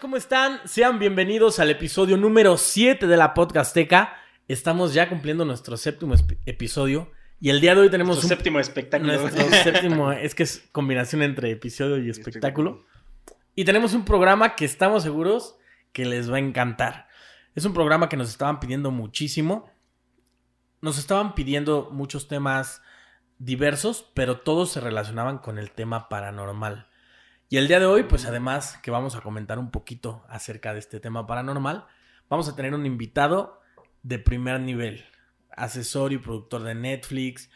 ¿Cómo están? Sean bienvenidos al episodio número 7 de la Podcasteca. Estamos ya cumpliendo nuestro séptimo episodio y el día de hoy tenemos Nuestro un séptimo espectáculo. nuestro séptimo, es que es combinación entre episodio y espectáculo. Y tenemos un programa que estamos seguros que les va a encantar. Es un programa que nos estaban pidiendo muchísimo. Nos estaban pidiendo muchos temas diversos, pero todos se relacionaban con el tema paranormal. Y el día de hoy, pues además que vamos a comentar un poquito acerca de este tema paranormal, vamos a tener un invitado de primer nivel, asesor y productor de Netflix,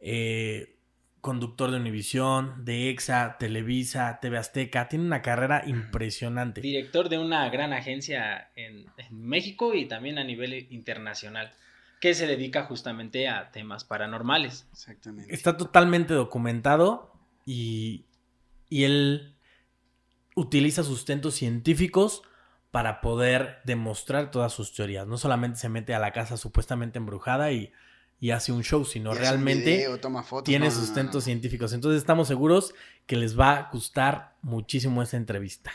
eh, conductor de Univisión, de EXA, Televisa, TV Azteca, tiene una carrera impresionante. Director de una gran agencia en, en México y también a nivel internacional, que se dedica justamente a temas paranormales. Exactamente. Está totalmente documentado y, y él utiliza sustentos científicos para poder demostrar todas sus teorías. No solamente se mete a la casa supuestamente embrujada y, y hace un show, sino Y realmente video, toma fotos. tiene No, no, no, sustentos no. científicos. Entonces estamos seguros que les va a gustar muchísimo esta entrevista.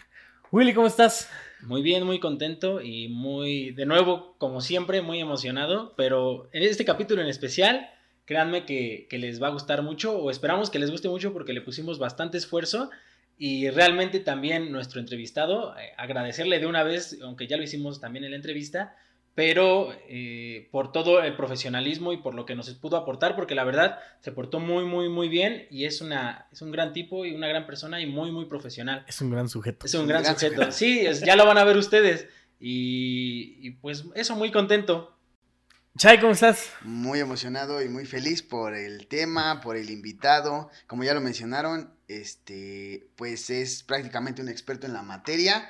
Willy, ¿cómo estás? Muy bien, muy contento y muy, de nuevo, como siempre, muy emocionado, pero en este capítulo en especial, créanme que, que les va a gustar mucho, o esperamos que les guste mucho porque le pusimos bastante esfuerzo y realmente también nuestro entrevistado, eh, agradecerle de una vez, aunque ya lo hicimos también en la entrevista, pero eh, por todo el profesionalismo y por lo que nos pudo aportar, porque la verdad se portó muy, muy, muy bien y es, una, es un gran tipo y una gran persona y muy, muy profesional. Es un gran sujeto. Es un un gran, gran sujeto. sujeto. Sí, es- ya lo van a ver ustedes. Y, y pues eso, muy contento. Chay, ¿cómo estás? Muy emocionado y muy feliz por el tema, por el invitado. Como ya lo mencionaron, este, pues es prácticamente un experto en la materia.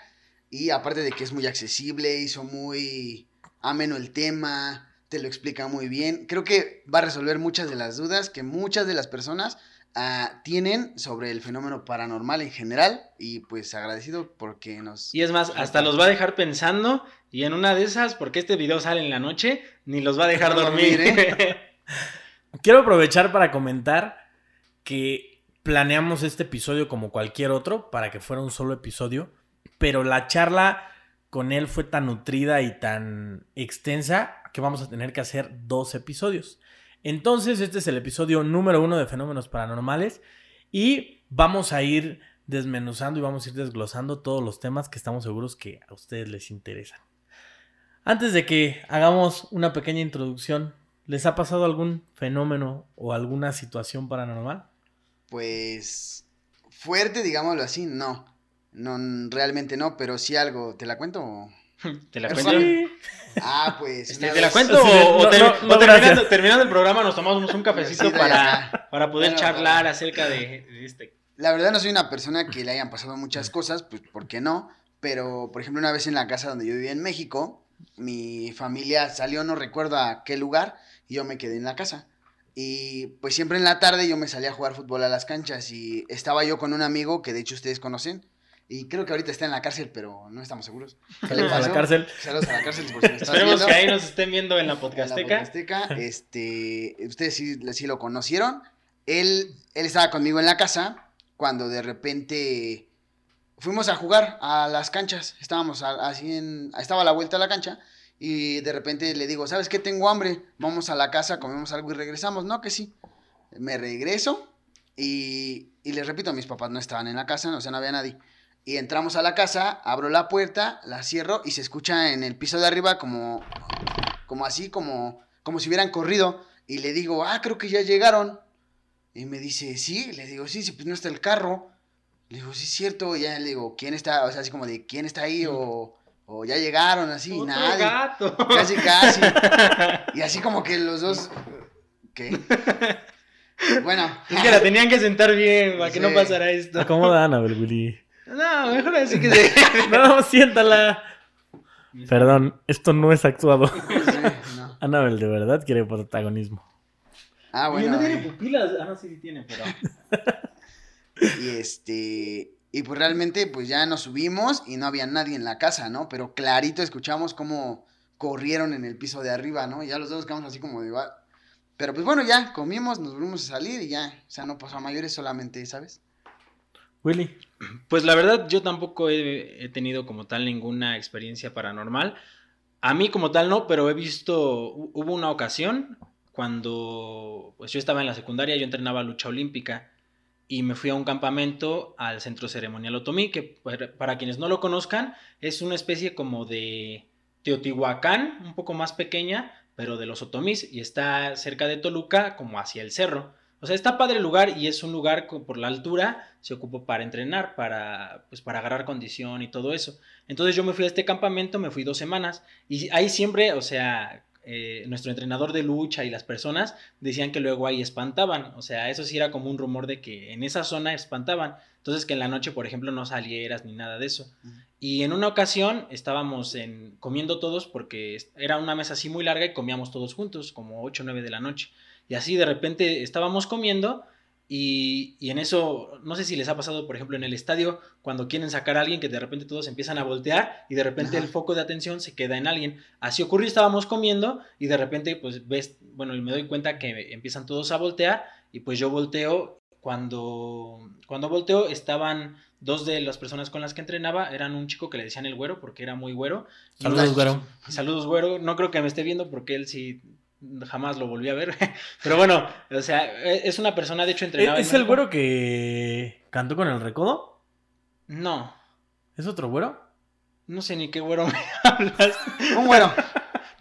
Y aparte de que es muy accesible, hizo muy ameno el tema, te lo explica muy bien. Creo que va a resolver muchas de las dudas que muchas de las personas ah, tienen sobre el fenómeno paranormal en general. Y pues agradecido porque nos... Y es más, hasta los va a dejar pensando. Y en una de esas, porque este video sale en la noche, ni los va a dejar No dormir. dormir, ¿eh? Quiero aprovechar para comentar que planeamos este episodio como cualquier otro para que fuera un solo episodio, pero la charla con él fue tan nutrida y tan extensa que vamos a tener que hacer dos episodios. Entonces, este es el episodio número uno de Fenómenos Paranormales y vamos a ir desmenuzando y vamos a ir desglosando todos los temas que estamos seguros que a ustedes les interesan. Antes de que hagamos una pequeña introducción, ¿les ha pasado algún fenómeno o alguna situación paranormal? Pues fuerte, digámoslo así, no. No, realmente no, pero sí algo. ¿Te la cuento? o? ¿Te la cuento? sí. Ah, pues. Este, ¿Te la cuento Sí, o, no, no, o no, terminando, el programa nos tomamos un cafecito para, para poder Bueno, charlar para- acerca de, de este? La verdad no soy una persona que le hayan pasado muchas cosas, pues ¿por qué no? Pero, por ejemplo, una vez en la casa donde yo vivía en México, mi familia salió, no recuerdo a qué lugar, y yo me quedé en la casa. Y pues siempre en la tarde yo me salía a jugar fútbol a las canchas y estaba yo con un amigo que de hecho ustedes conocen. Y creo que ahorita está en la cárcel, pero no estamos seguros. ¿Qué le Saludos a la cárcel. Saludos a la cárcel por si me estás Esperemos viendo. que ahí nos estén viendo en la En la podcasteca. Podcasteca, este, ustedes sí, sí lo conocieron. Él, él estaba conmigo en la casa cuando de repente fuimos a jugar a las canchas. Estábamos así en, estaba a la vuelta a la cancha y de repente le digo, ¿sabes qué? Tengo hambre. Vamos a la casa, comemos algo y regresamos. No, que sí. Me regreso y, y les repito, mis papás no estaban en la casa, o sea, no había nadie. Y entramos a la casa, abro la puerta, la cierro y se escucha en el piso de arriba como, como así, como, como si hubieran corrido. Y le digo, ah, creo que ya llegaron. Y me dice, sí, le digo, sí, sí, pues no está el carro. Le digo, sí, es cierto. Y ya le digo, ¿quién está? O sea, así como de, ¿quién está ahí? O, o ya llegaron, así, Otro nadie. gato. Casi, casi. Y así como que los dos, ¿qué? Bueno. Es que la tenían que sentar bien para que no pasara esto. Acomoda a Willy. No, mejor así que se... No, siéntala. Perdón, esto no es actuado. Sí, no. Annabel de verdad quiere protagonismo. Ah, bueno. no tiene y- pupilas. Ah, no, sí, sí tiene, pero... Y este, y pues realmente pues ya nos subimos y no había nadie en la casa, ¿no? Pero clarito escuchamos cómo corrieron en el piso de arriba, ¿no? Y ya los dos quedamos así como de... Pero pues bueno, ya comimos, nos volvimos a salir y ya, o sea, no pasó a mayores solamente, ¿sabes? Willy, Pues la verdad, yo tampoco he, he tenido como tal ninguna experiencia paranormal. A mí como tal no, pero he visto, hu- hubo una ocasión cuando pues yo estaba en la secundaria, yo entrenaba lucha olímpica y me fui a un campamento al centro ceremonial Otomí, que para- quienes no lo conozcan es una especie como de Teotihuacán, un poco más pequeña, pero de los Otomís y está cerca de Toluca como hacia el cerro. O sea, está padre el lugar y es un lugar por la altura se ocupó para entrenar, para, pues, para agarrar condición y todo eso. Entonces yo me fui a este campamento, me fui dos semanas y ahí siempre, o sea, eh, nuestro entrenador de lucha y las personas decían que luego ahí espantaban. O sea, eso sí era como un rumor de que en esa zona espantaban. Entonces que en la noche, por ejemplo, no salieras ni nada de eso. Y en una ocasión estábamos en, comiendo todos porque era una mesa así muy larga y comíamos todos juntos, como 8 o 9 de la noche. Y así de repente estábamos comiendo y, y en eso, no sé si les ha pasado, por ejemplo, en el estadio, cuando quieren sacar a alguien que de repente todos empiezan a voltear y de repente Ajá. el foco de atención se queda en alguien. Así ocurrió, estábamos comiendo y de repente pues ves, bueno, y me doy cuenta que empiezan todos a voltear y pues yo volteo. Cuando, cuando volteo estaban dos de las personas con las que entrenaba, eran un chico que le decían el güero porque era muy güero. Saludos, güero. Saludos, güero. No creo que me esté viendo porque él sí jamás lo volví a ver. Pero bueno, o sea, e- es una persona, de hecho, entrenada. ¿Es, es el güero que cantó con el recodo? No, ¿Es otro güero? no sé ni qué güero me hablas. Un güero.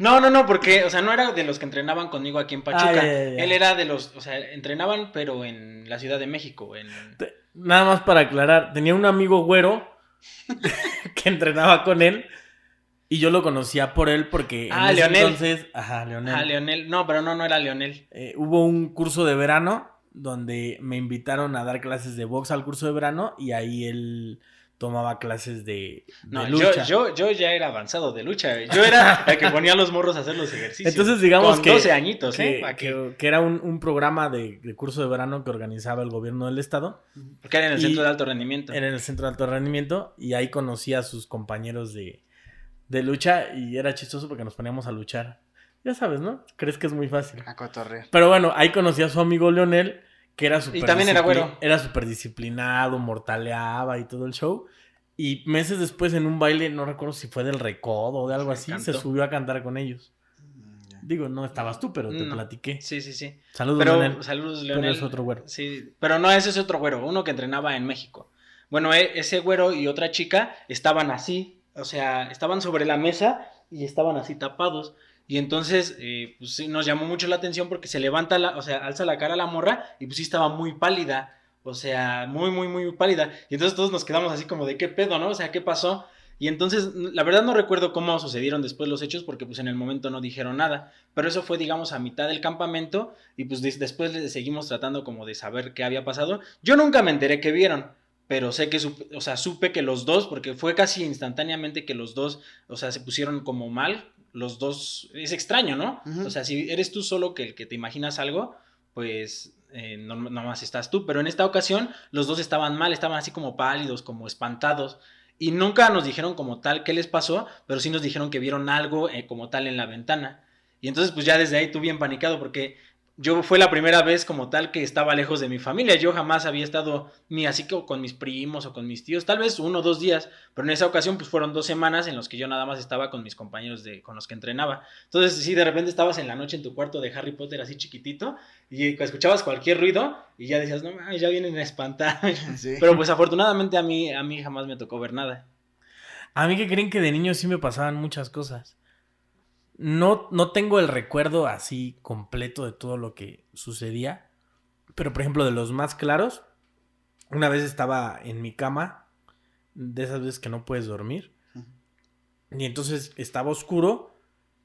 No, no, no, porque, o sea, no era de los que entrenaban conmigo aquí en Pachuca. Ah, ya, ya, ya. Él era de los, o sea, entrenaban, pero en la Ciudad de México. En... Te- Nada más para aclarar, tenía un amigo güero que entrenaba con él y yo lo conocía por él porque en Ah, ese Leonel. entonces, ajá, Leonel. Ah, Leonel. No, pero no, no era Leonel. Eh, hubo un curso de verano donde me invitaron a dar clases de box al curso de verano y ahí él tomaba clases de, de No, yo, lucha. yo, yo ya era avanzado de lucha. Yo era el que ponía a los morros a hacer los ejercicios. Entonces, digamos Con que- 12 añitos, que, ¿eh? Que- que- que era un, un programa de, de curso de verano que organizaba el gobierno del estado Porque era en el y- centro de alto rendimiento. era en el centro de alto rendimiento y ahí conocí a sus compañeros de, de lucha y era chistoso porque nos poníamos a luchar. Ya sabes, ¿no? Crees que es muy fácil. A cotorreo. Pero bueno, ahí conocí a su amigo Leonel, que era súper también era güero. Era súper disciplinado, mortaleaba y todo el show. Y meses después en un baile, no recuerdo si fue del recodo o de algo así, se subió a cantar con ellos. Mm. Digo, no estabas tú, pero te No. platiqué. Sí, sí, sí. Saludos, Pero Leonel. saludos, Pero Leonel. es otro güero. Sí, pero no, ese es otro güero, uno que entrenaba en México. Bueno, e- ese güero y otra chica estaban así, o sea, estaban sobre la mesa y estaban así tapados. Y entonces, eh, pues sí, nos llamó mucho la atención porque se levanta, la, o sea, alza la cara la morra y pues sí estaba muy pálida. O sea, muy, muy, muy pálida. Y entonces todos nos quedamos así como de qué pedo, ¿no? O sea, ¿qué pasó? Y entonces, la verdad no recuerdo cómo sucedieron después los hechos porque pues en el momento no dijeron nada. Pero eso fue, digamos, a mitad del campamento y pues des- después le seguimos tratando como de saber qué había pasado. Yo nunca me enteré que vieron, pero sé que, supe, o sea, supe que los dos, porque fue casi instantáneamente que los dos, o sea, se pusieron como mal. Los dos, es extraño, ¿no? Ujú. O sea, si eres tú solo que el que te imaginas algo, pues eh, no, nomás estás tú. Pero en esta ocasión los dos estaban mal, estaban así como pálidos, como espantados. Y nunca nos dijeron como tal qué les pasó, pero sí nos dijeron que vieron algo eh, como tal en la ventana. Y entonces pues ya desde ahí tú bien panicado porque yo fue la primera vez como tal que estaba lejos de mi familia. Yo jamás había estado ni así que con mis primos o con mis tíos, tal vez uno o dos días, pero en esa ocasión pues fueron dos semanas en los que yo nada más estaba con mis compañeros de, con los que entrenaba. Entonces sí, de repente estabas en la noche en tu cuarto de Harry Potter así chiquitito y escuchabas cualquier ruido y ya decías, no, mames, ya vienen a espantar. Sí. Pero pues afortunadamente a mí, a mí jamás me tocó ver nada. A mí que creen que de niño sí me pasaban muchas cosas. No, no tengo el recuerdo así completo de todo lo que sucedía. Pero por ejemplo, de los más claros, una vez estaba en mi cama, de esas veces que no puedes dormir. Y entonces estaba oscuro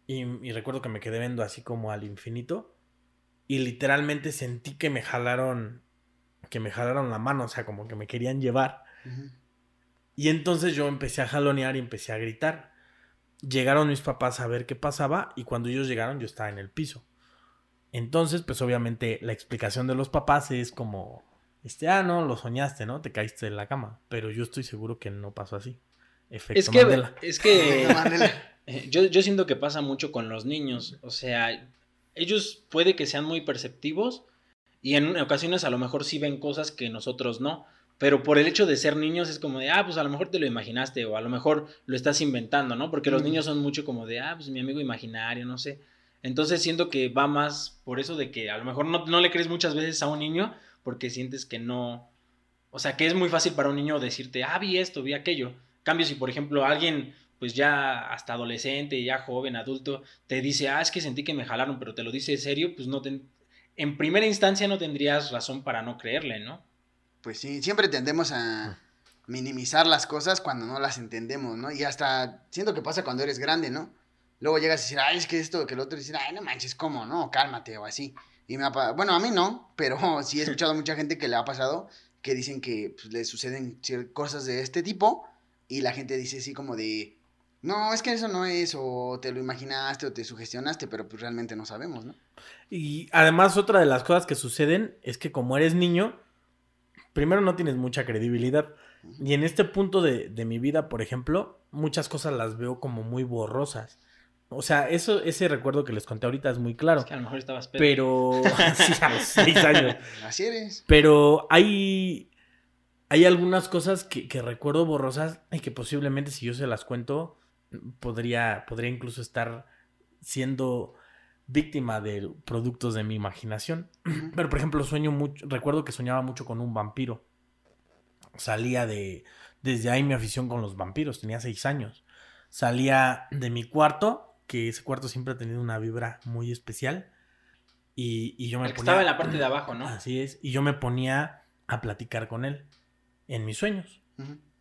y, y recuerdo que me quedé viendo así como al infinito. Y literalmente sentí que me jalaron, que me jalaron la mano, o sea, como que me querían llevar. Y entonces yo empecé a jalonear y empecé a gritar. Llegaron mis papás a ver qué pasaba y cuando ellos llegaron yo estaba en el piso. Entonces, pues obviamente la explicación de los papás es como, este, ah, no, lo soñaste, ¿no? Te caíste en la cama. Pero yo estoy seguro que no pasó así. Efecto Es que, Mandela. es que eh, yo, yo siento que pasa mucho con los niños. O sea, ellos puede que sean muy perceptivos y en ocasiones a lo mejor sí ven cosas que nosotros no. Pero por el hecho de ser niños es como de, ah, pues a lo mejor te lo imaginaste o a lo mejor lo estás inventando, ¿no? Porque los niños son mucho como de, ah, pues mi amigo imaginario, no sé. Entonces siento que va más por eso de que a lo mejor no, no le crees muchas veces a un niño porque sientes que no, o sea, que es muy fácil para un niño decirte, ah, vi esto, vi aquello. Cambio si, por ejemplo, alguien, pues ya hasta adolescente, ya joven, adulto, te dice, ah, es que sentí que me jalaron, pero te lo dice en serio, pues no te... En primera instancia no tendrías razón para no creerle, ¿no? Pues sí, siempre tendemos a minimizar las cosas cuando no las entendemos, ¿no? Y hasta siento que pasa cuando eres grande, ¿no? Luego llegas a decir, ay, es que esto, que el otro, y decir, ay, no manches, ¿cómo? No, cálmate o así. Y me ha bueno, a mí no, pero sí he escuchado a mucha gente que le ha pasado que dicen que pues, le suceden cosas de este tipo y la gente dice así como de, no, es que eso no es, o te lo imaginaste o te sugestionaste, pero pues realmente no sabemos, ¿no? Y además otra de las cosas que suceden es que como eres niño, primero no tienes mucha credibilidad. Y en este punto de, de mi vida, por ejemplo, muchas cosas las veo como muy borrosas. O sea, eso, ese recuerdo que les conté ahorita es muy claro. Es que a lo mejor estabas pedo. Pero... sí, a los seis años. Así eres. Pero hay, hay algunas cosas que, que recuerdo borrosas y que posiblemente si yo se las cuento, podría, podría incluso estar siendo víctima de productos de mi imaginación. Pero por ejemplo, sueño mucho, recuerdo que soñaba mucho con un vampiro. Salía de, desde ahí mi afición con los vampiros, tenía seis años. Salía de mi cuarto, que ese cuarto siempre ha tenido una vibra muy especial. Y, y yo me El que ponía... estaba en la parte de abajo, ¿no? Así es. Y yo me ponía a platicar con él en mis sueños.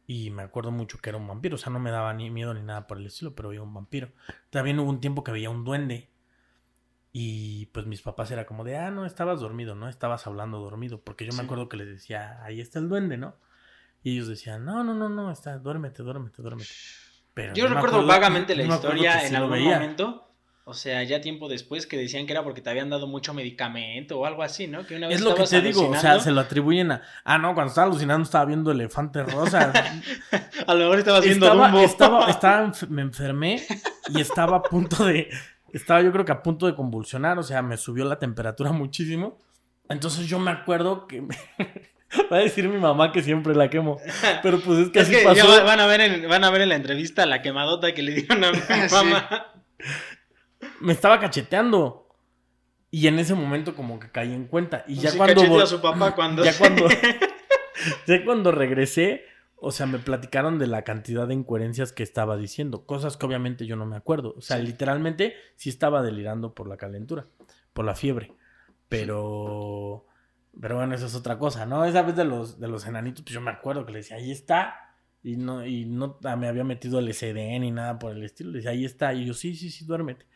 Y me acuerdo mucho que era un vampiro. O sea, no me daba ni miedo ni nada por el estilo, pero veía un vampiro. También hubo un tiempo que veía un duende. Y pues mis papás era como de, ah, no, estabas dormido, ¿no? Estabas hablando dormido. Porque yo me Sí. acuerdo que les decía, ahí está el duende, ¿no? Y ellos decían, no, no, no, no, está, duérmete, duérmete, duérmete. Pero Yo no me recuerdo acuerdo- vagamente la no me historia en sí algún veía. momento. O sea, ya tiempo después que decían que era porque te habían dado mucho medicamento o algo así, ¿no? Que una vez Es lo que te digo, o sea, se lo atribuyen a, ah, no, cuando estaba alucinando estaba viendo elefante rosa. A lo mejor estabas viendo estaba, Dumbo. estaba, estaba me enfermé y estaba a punto de, estaba yo creo que a punto de convulsionar, o sea, me subió la temperatura muchísimo. Entonces yo me acuerdo que, va a decir mi mamá que siempre la quemo, pero pues es que Es así que pasó. ya van a, ver en, van a ver en la entrevista la quemadota que le dieron a mi Sí. mamá. Me estaba cacheteando y en ese momento como que caí en cuenta y ya Sí, cuando a su papá cuando ya cuando ya cuando regresé, o sea, me platicaron de la cantidad de incoherencias que estaba diciendo, cosas que obviamente yo no me acuerdo. O sea, Sí. literalmente sí estaba delirando por la calentura, por la fiebre. Pero pero bueno, eso es otra cosa, ¿no? Esa vez de los de los enanitos, pues yo me acuerdo que le decía, "Ahí está." Y no y no me había metido el SD ni nada por el estilo. Le decía, "Ahí está." Y yo, "Sí, sí, sí, duérmete."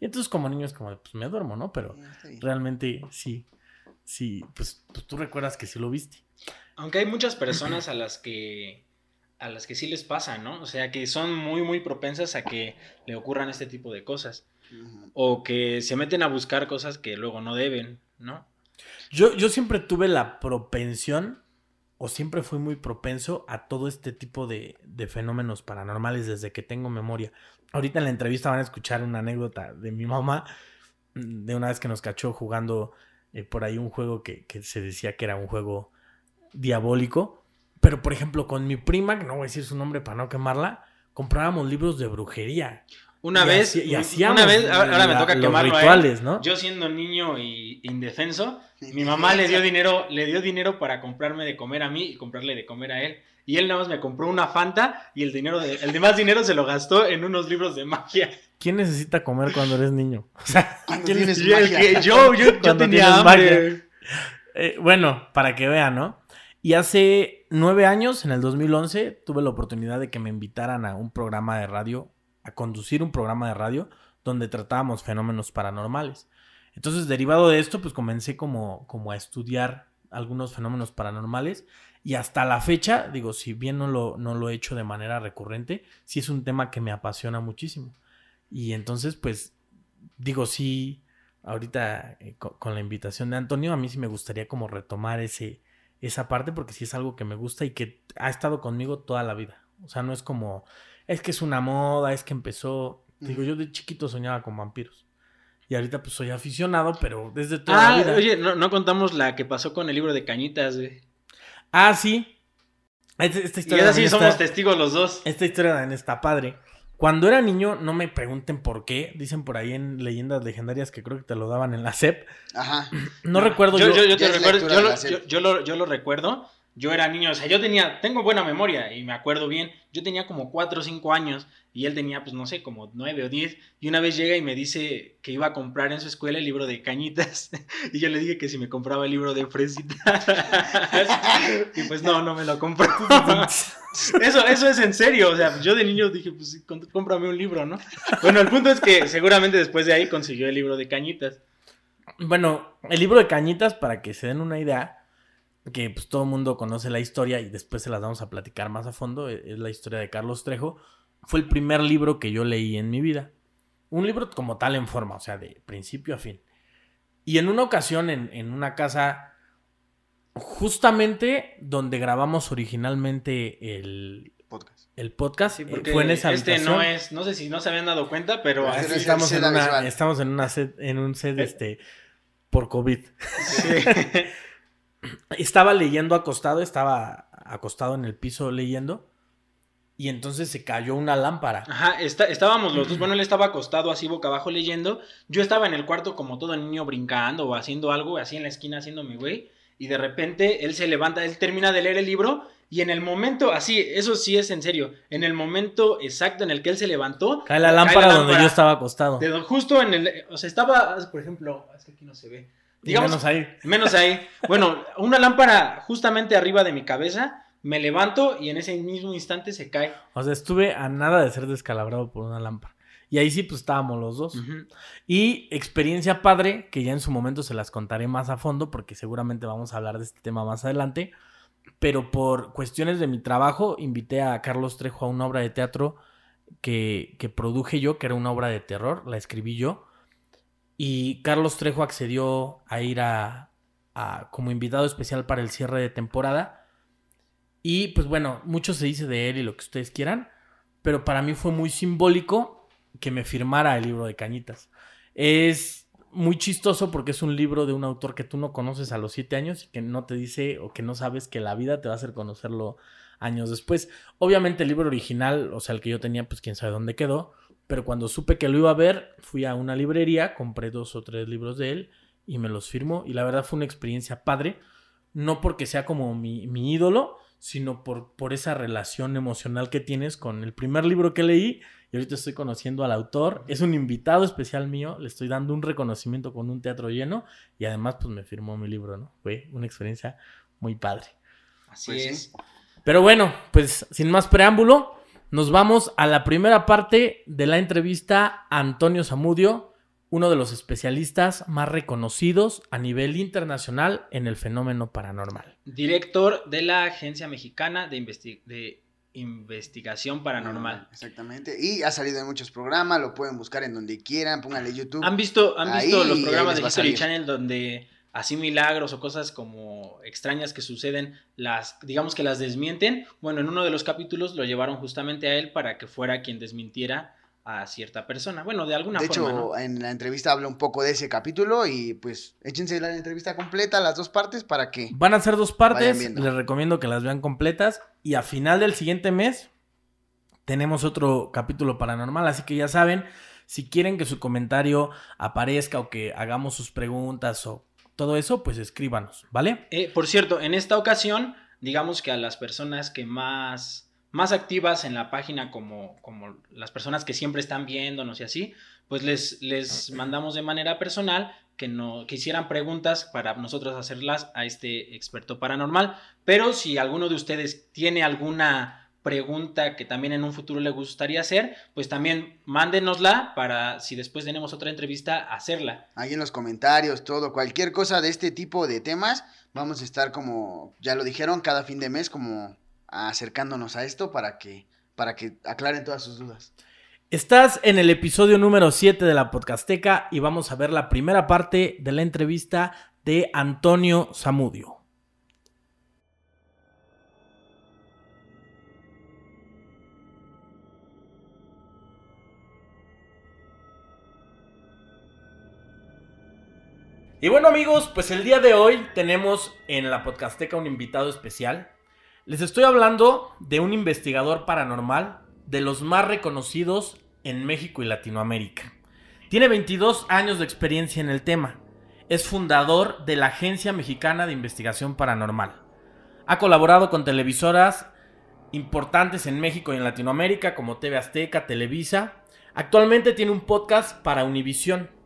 Y entonces como niño es como, pues me duermo, ¿no? Pero Sí, realmente sí. Sí, pues, pues tú recuerdas que sí lo viste. Aunque hay muchas personas a las que a las que sí les pasa, ¿no? O sea, que son muy muy propensas a que le ocurran este tipo de cosas o que se meten a buscar cosas que luego no deben, ¿no? Yo, yo siempre tuve la propensión, o siempre fui muy propenso a todo este tipo de, de fenómenos paranormales desde que tengo memoria. Ahorita en la entrevista van a escuchar una anécdota de mi mamá, de una vez que nos cachó jugando eh, por ahí un juego que, que se decía que era un juego diabólico. Pero, por ejemplo, con mi prima, que no voy a decir su nombre para no quemarla, comprábamos libros de brujería. Una Y vez, y hacíamos una vez, ahora ahora me toca los rituales, ¿no? Yo siendo niño y indefenso, mi mamá le dio dinero, le dio dinero para comprarme de comer a mí y comprarle de comer a él. Y él nada más me compró una Fanta y el dinero de, el demás dinero se lo gastó en unos libros de magia. ¿Quién necesita comer cuando eres niño? O sea, Cuando ¿quién magia. yo, yo, yo Cuando tenía tienes hambre. Eh, bueno, para que vean, ¿no? Y hace nueve años, en el 2011, tuve la oportunidad de que me invitaran a un programa de radio, a conducir un programa de radio donde tratábamos fenómenos paranormales. Entonces, derivado de esto, pues comencé como, como a estudiar algunos fenómenos paranormales y hasta la fecha, digo, si bien no lo, no lo he hecho de manera recurrente, sí es un tema que me apasiona muchísimo. Y entonces, pues, digo, sí, ahorita eh, co- con, la invitación de Antonio, a mí sí me gustaría como retomar ese, esa parte porque sí es algo que me gusta y que ha estado conmigo toda la vida. O sea, no es como, es que es una moda, es que empezó, digo, yo de chiquito soñaba con vampiros. Y ahorita pues soy aficionado, pero desde toda Ah, la vida. oye, no, no contamos la que pasó con el libro de Cañitas, güey. Ah, sí. Esta, esta Y historia también somos está- testigos los dos. Esta historia también está padre. Cuando era niño, no me pregunten por qué. Dicen por ahí en leyendas legendarias que creo que te lo daban en la SEP. Ajá. No recuerdo yo, yo. yo, te recuerdo, lectura yo de lo, la SEP. yo- yo lo, yo lo recuerdo. Yo era niño, o sea, yo tenía, tengo buena memoria y me acuerdo bien. Yo tenía como 4 o 5 años y él tenía, pues no sé, como 9 o 10. Y una vez llega y me dice que iba a comprar en su escuela el libro de cañitas. Y yo le dije que si me compraba el libro de fresitas. y pues no, no me lo compró. Eso, eso es en serio. O sea, yo de niño dije, pues cómprame un libro, ¿no? Bueno, el punto es que seguramente después de ahí consiguió el libro de cañitas. Bueno, el libro de cañitas, para que se den una idea, que pues todo el mundo conoce la historia y después se las vamos a platicar más a fondo, e- es la historia de Carlos Trejo. Fue el primer libro que yo leí en mi vida. Un libro como tal en forma, o sea, de principio a fin. Y en una ocasión, en, en una casa, justamente donde grabamos originalmente el, Podcast. el podcast, Sí, eh, porque fue en esa este habitación. no es, no sé si no se habían dado cuenta, pero Ah, estamos, en una, estamos en una set, en un set este por COVID. Sí. Estaba leyendo acostado, estaba acostado en el piso leyendo. Y entonces se cayó una lámpara. Ajá, está- estábamos los dos. Bueno, él estaba acostado así boca abajo leyendo. Yo estaba en el cuarto como todo niño brincando o haciendo algo, así en la esquina haciendo mi güey. Y de repente él se levanta, él termina de leer el libro. Y en el momento, así, eso sí es en serio. En el momento exacto en el que él se levantó, Cae la lámpara donde yo estaba acostado. de- justo en el. O sea, estaba, por ejemplo, es que aquí no se ve. Digamos, menos ahí. Menos ahí. Bueno, una lámpara justamente arriba de mi cabeza. Me levanto y en ese mismo instante se cae. O sea, estuve a nada de ser descalabrado por una lámpara. Y ahí sí, pues estábamos los dos. Y experiencia padre, que ya en su momento se las contaré más a fondo, porque seguramente vamos a hablar de este tema más adelante. Pero por cuestiones de mi trabajo, invité a Carlos Trejo a una obra de teatro que, que produje yo, que era una obra de terror, la escribí yo. Y Carlos Trejo accedió a ir a, como invitado especial para el cierre de temporada. Y pues bueno, mucho se dice de él y lo que ustedes quieran, pero para mí fue muy simbólico que me firmara el libro de Cañitas. Es muy chistoso porque es un libro de un autor que tú no conoces a los siete años y que no te dice o que no sabes que la vida te va a hacer conocerlo años después. Obviamente el libro original, o sea, el que yo tenía, pues quién sabe dónde quedó, pero cuando supe que lo iba a ver, fui a una librería, compré dos o tres libros de él y me los firmó y la verdad fue una experiencia padre, no porque sea como mi, mi ídolo, sino por, por esa relación emocional que tienes con el primer libro que leí y ahorita estoy conociendo al autor. Es un invitado especial mío, le estoy dando un reconocimiento con un teatro lleno y además pues me firmó mi libro, ¿no? Fue una experiencia muy padre. Así Pues es. Pero bueno, pues sin más preámbulo, nos vamos a la primera parte de la entrevista a Antonio Zamudio, uno de los especialistas más reconocidos a nivel internacional en el fenómeno paranormal. Director de la Agencia Mexicana de, Investi- de Investigación Paranormal. Exactamente. Y ha salido en muchos programas, lo pueden buscar en donde quieran, pónganle YouTube. ¿Han visto, han Ahí, visto los programas de History. Channel donde así milagros o cosas como extrañas que suceden, las, digamos que las desmienten? Bueno, en uno de los capítulos lo llevaron justamente a él para que fuera quien desmintiera a cierta persona. Bueno, de alguna de forma. hecho, ¿no? en la entrevista habla un poco de ese capítulo y pues échense la entrevista completa, las dos partes, para que... Van a ser dos partes, les recomiendo que las vean completas y a final del siguiente mes tenemos otro capítulo paranormal, así que ya saben, si quieren que su comentario aparezca o que hagamos sus preguntas o todo eso, pues escríbanos, ¿vale? Eh, por cierto, en esta ocasión, digamos que a las personas que más, más activas en la página, como, como las personas que siempre están viéndonos y así, pues les, les mandamos de manera personal que, no, que hicieran preguntas para nosotros hacerlas a este experto paranormal. Pero si alguno de ustedes tiene alguna pregunta que también en un futuro le gustaría hacer, pues también mándenosla para si después tenemos otra entrevista, hacerla. Ahí en los comentarios, todo, cualquier cosa de este tipo de temas, vamos a estar como, ya lo dijeron, cada fin de mes como acercándonos a esto para que, para que aclaren todas sus dudas. Estás en el episodio número 7 de la Podcasteca y vamos a ver la primera parte de la entrevista de Antonio Zamudio. Y bueno amigos, pues el día de hoy tenemos en la Podcasteca un invitado especial. Les estoy hablando de un investigador paranormal de los más reconocidos en México y Latinoamérica. Tiene 22 años de experiencia en el tema. Es fundador de la Agencia Mexicana de Investigación Paranormal. Ha colaborado con televisoras importantes en México y en Latinoamérica como TV Azteca, Televisa. Actualmente tiene un podcast para Univisión.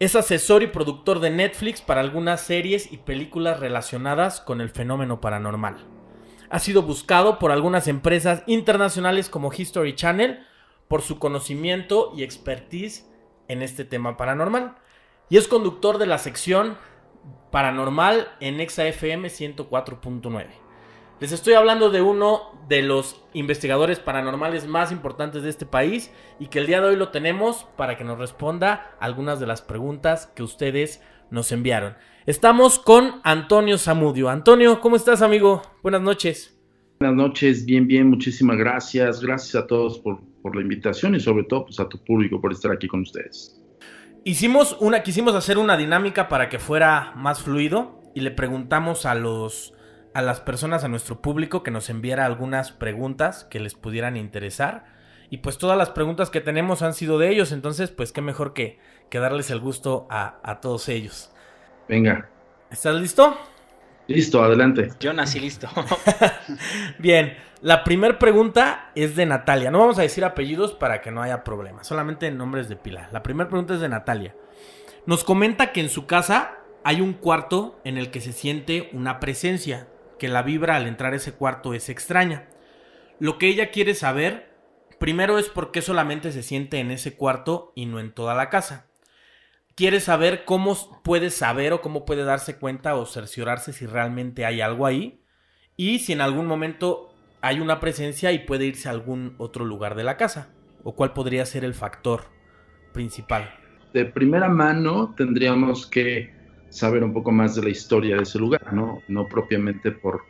Es asesor y productor de Netflix para algunas series y películas relacionadas con el fenómeno paranormal. Ha sido buscado por algunas empresas internacionales como History Channel por su conocimiento y expertise en este tema paranormal. Y es conductor de la sección paranormal en ExaFM 104.9. Les estoy hablando de uno de los investigadores paranormales más importantes de este país y que el día de hoy lo tenemos para que nos responda algunas de las preguntas que ustedes nos enviaron. Estamos con Antonio Zamudio. Antonio, ¿cómo estás, amigo? Buenas noches. Buenas noches, bien, bien, muchísimas gracias. Gracias a todos por, por la invitación y sobre todo pues, a tu público por estar aquí con ustedes. Hicimos una, quisimos hacer una dinámica para que fuera más fluido y le preguntamos a los a las personas, a nuestro público, que nos enviara algunas preguntas que les pudieran interesar. Y pues todas las preguntas que tenemos han sido de ellos, entonces pues qué mejor que, que darles el gusto a, a todos ellos. Venga. ¿Estás listo? Listo, adelante. Yo nací listo. Bien, la primera pregunta es de Natalia. No vamos a decir apellidos para que no haya problema, solamente nombres de pila. La primera pregunta es de Natalia. Nos comenta que en su casa hay un cuarto en el que se siente una presencia, que la vibra al entrar a ese cuarto es extraña. Lo que ella quiere saber, primero es por qué solamente se siente en ese cuarto y no en toda la casa. Quiere saber cómo puede saber o cómo puede darse cuenta o cerciorarse si realmente hay algo ahí y si en algún momento hay una presencia y puede irse a algún otro lugar de la casa? ¿O cuál podría ser el factor principal? De primera mano tendríamos que saber un poco más de la historia de ese lugar, ¿no? No propiamente por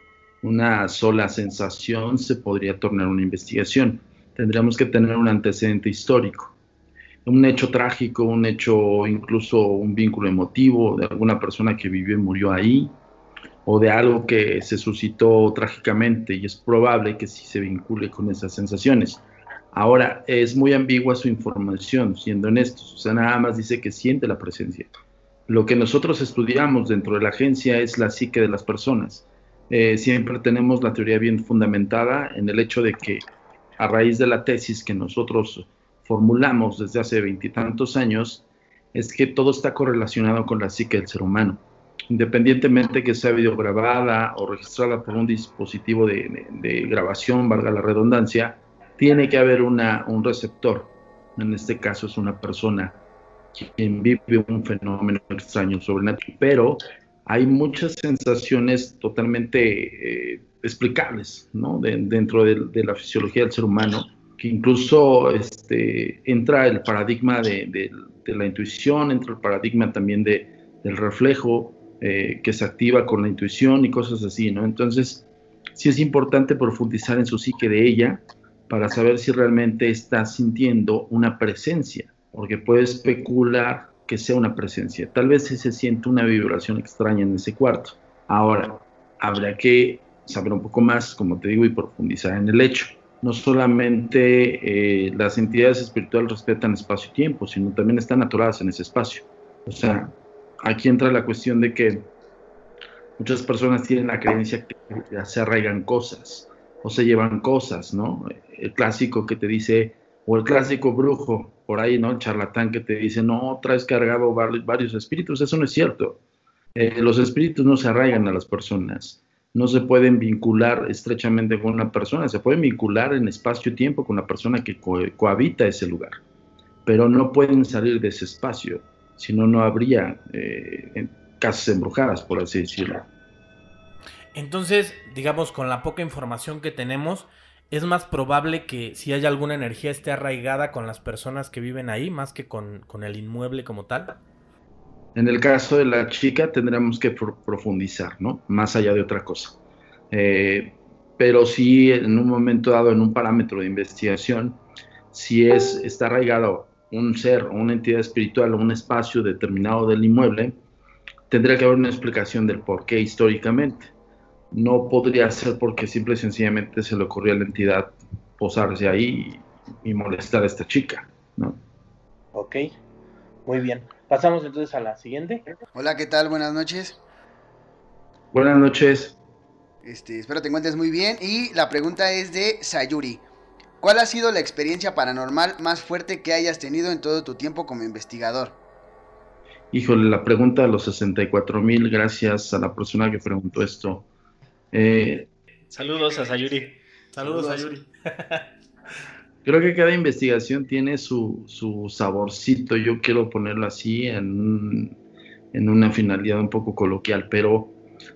una sola sensación se podría tornar una investigación. Tendríamos que tener un antecedente histórico, un hecho trágico, un hecho incluso un vínculo emotivo de alguna persona que vivió y murió ahí, o de algo que se suscitó trágicamente y es probable que sí se vincule con esas sensaciones. Ahora, es muy ambigua su información, siendo honestos, o sea, nada más dice que siente la presencia. Lo que nosotros estudiamos dentro de la agencia es la psique de las personas. Eh, siempre tenemos la teoría bien fundamentada en el hecho de que a raíz de la tesis que nosotros formulamos desde hace veintitantos años, es que todo está correlacionado con la psique del ser humano independientemente que sea videograbada o registrada por un dispositivo de, grabación, valga la redundancia, tiene que haber un receptor. En este caso es una persona quien vive un fenómeno extraño sobrenatural, pero hay muchas sensaciones totalmente eh, explicables ¿no? dentro de, la fisiología del ser humano, que incluso este, entra el paradigma de, la intuición, entra el paradigma también del reflejo, eh, que se activa con la intuición y cosas así, ¿no? Entonces, sí es importante profundizar en su psique de ella para saber si realmente está sintiendo una presencia, porque puede especular que sea una presencia. Tal vez se siente una vibración extraña en ese cuarto. Ahora, habrá que saber un poco más, como te digo, y profundizar en el hecho. No solamente eh, las entidades espirituales respetan espacio y tiempo, sino también están aturadas en ese espacio. O sea, aquí entra la cuestión de que muchas personas tienen la creencia que se arraigan cosas o se llevan cosas, ¿no? El clásico que te dice, o el clásico brujo, por ahí, ¿no? El charlatán que te dice, no, traes cargado varios espíritus, eso no es cierto. Eh, los espíritus no se arraigan a las personas, no se pueden vincular estrechamente con una persona, se pueden vincular en espacio-tiempo con la persona que cohabita ese lugar, pero no pueden salir de ese espacio si no, no habría eh, casas embrujadas, por así decirlo. Entonces, digamos, con la poca información que tenemos, es más probable que si hay alguna energía esté arraigada con las personas que viven ahí, más que con, el inmueble como tal. En el caso de la chica tendríamos que profundizar, ¿no? Más allá de otra cosa. Eh, pero sí, en un momento dado, en un parámetro de investigación, si es, está arraigado un ser o una entidad espiritual o un espacio determinado del inmueble, tendría que haber una explicación del por qué históricamente. No podría ser porque simple y sencillamente se le ocurrió a la entidad posarse ahí y, molestar a esta chica, ¿no? Ok, muy bien. Pasamos entonces a la siguiente. Hola, ¿qué tal? Buenas noches. Buenas noches. Este, espero te encuentres muy bien. Y la pregunta es de Sayuri. ¿Cuál ha sido la experiencia paranormal más fuerte que hayas tenido en todo tu tiempo como investigador? Híjole, la pregunta de los 64 mil, gracias a la persona que preguntó esto. Eh, Saludos a Sayuri. Saludos, a Sayuri. Creo que cada investigación tiene su, su saborcito, yo quiero ponerlo así en, en una finalidad un poco coloquial, pero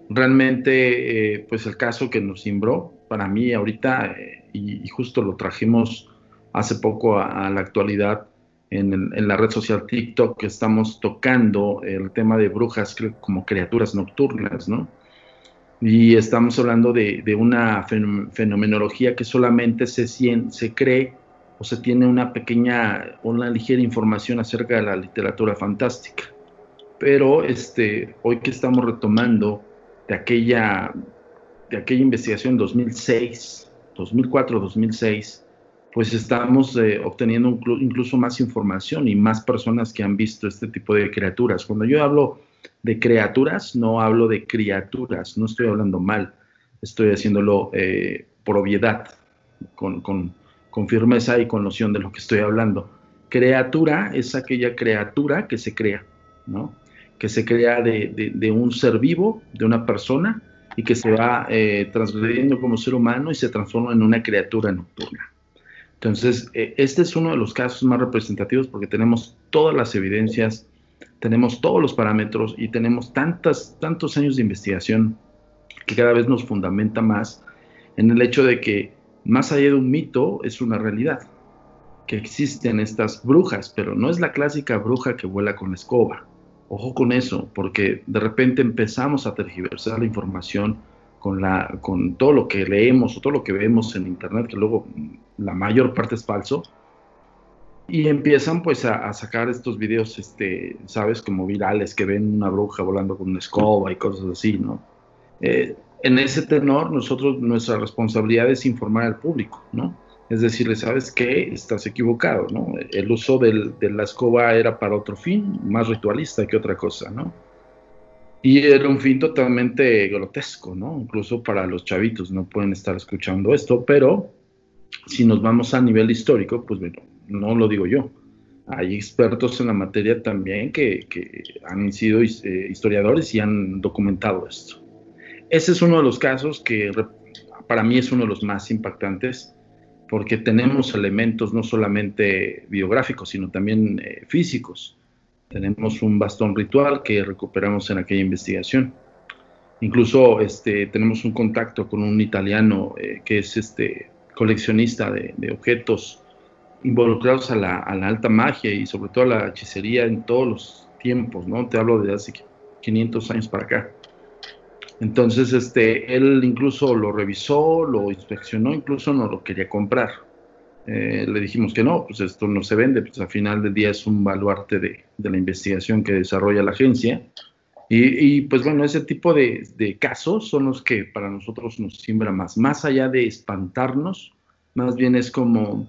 realmente eh, pues el caso que nos cimbró para mí ahorita eh, y, justo lo trajimos hace poco a, la actualidad en, la red social TikTok que estamos tocando el tema de brujas como criaturas nocturnas, ¿no? Y estamos hablando de, una fenomenología que solamente se, se cree o se tiene una pequeña, una ligera información acerca de la literatura fantástica. Pero este, hoy que estamos retomando de aquella, de aquella investigación 2006, 2004, 2006, pues estamos eh, obteniendo incluso más información y más personas que han visto este tipo de criaturas. Cuando yo hablo de criaturas, no hablo de criaturas, no estoy hablando mal, estoy haciéndolo eh, por obviedad, con, con, firmeza y con noción de lo que estoy hablando. Criatura es aquella criatura que se crea, ¿no? que se crea de, un ser vivo, de una persona, y que se va eh, transgrediendo como ser humano y se transforma en una criatura nocturna. Entonces, eh, este es uno de los casos más representativos porque tenemos todas las evidencias, tenemos todos los parámetros y tenemos tantas, tantos años de investigación que cada vez nos fundamenta más en el hecho de que más allá de un mito es una realidad, que existen estas brujas, pero no es la clásica bruja que vuela con la escoba, Ojo con eso, porque de repente empezamos a tergiversar la información con, la, con todo lo que leemos o todo lo que vemos en internet, que luego la mayor parte es falso, y empiezan pues a, sacar estos videos, este, sabes, como virales, que ven una bruja volando con una escoba y cosas así, ¿no? Eh, en ese tenor, nosotros, nuestra responsabilidad es informar al público, ¿no? es decirle, ¿sabes qué? Estás equivocado, ¿no? El uso de la escoba era para otro fin, más ritualista que otra cosa, ¿no? Y era un fin totalmente grotesco, ¿no? Incluso para los chavitos no pueden estar escuchando esto, pero si nos vamos a nivel histórico, pues bueno, no lo digo yo. Hay expertos en la materia también que, han sido eh, historiadores y han documentado esto. Ese es uno de los casos que para mí es uno de los más impactantes porque tenemos elementos no solamente biográficos, sino también eh, físicos. Tenemos un bastón ritual que recuperamos en aquella investigación. Incluso este, tenemos un contacto con un italiano eh, que es este, coleccionista de, objetos involucrados a la, a la, alta magia y sobre todo a la hechicería en todos los tiempos, ¿no? Te hablo de hace 500 años para acá. Entonces, este, él incluso lo revisó, lo inspeccionó, incluso no lo quería comprar. Eh, le dijimos que no, pues esto no se vende, pues al final del día es un baluarte de, la investigación que desarrolla la agencia. Y, pues bueno, ese tipo de, casos son los que para nosotros nos siembra más. Más allá de espantarnos, más bien es como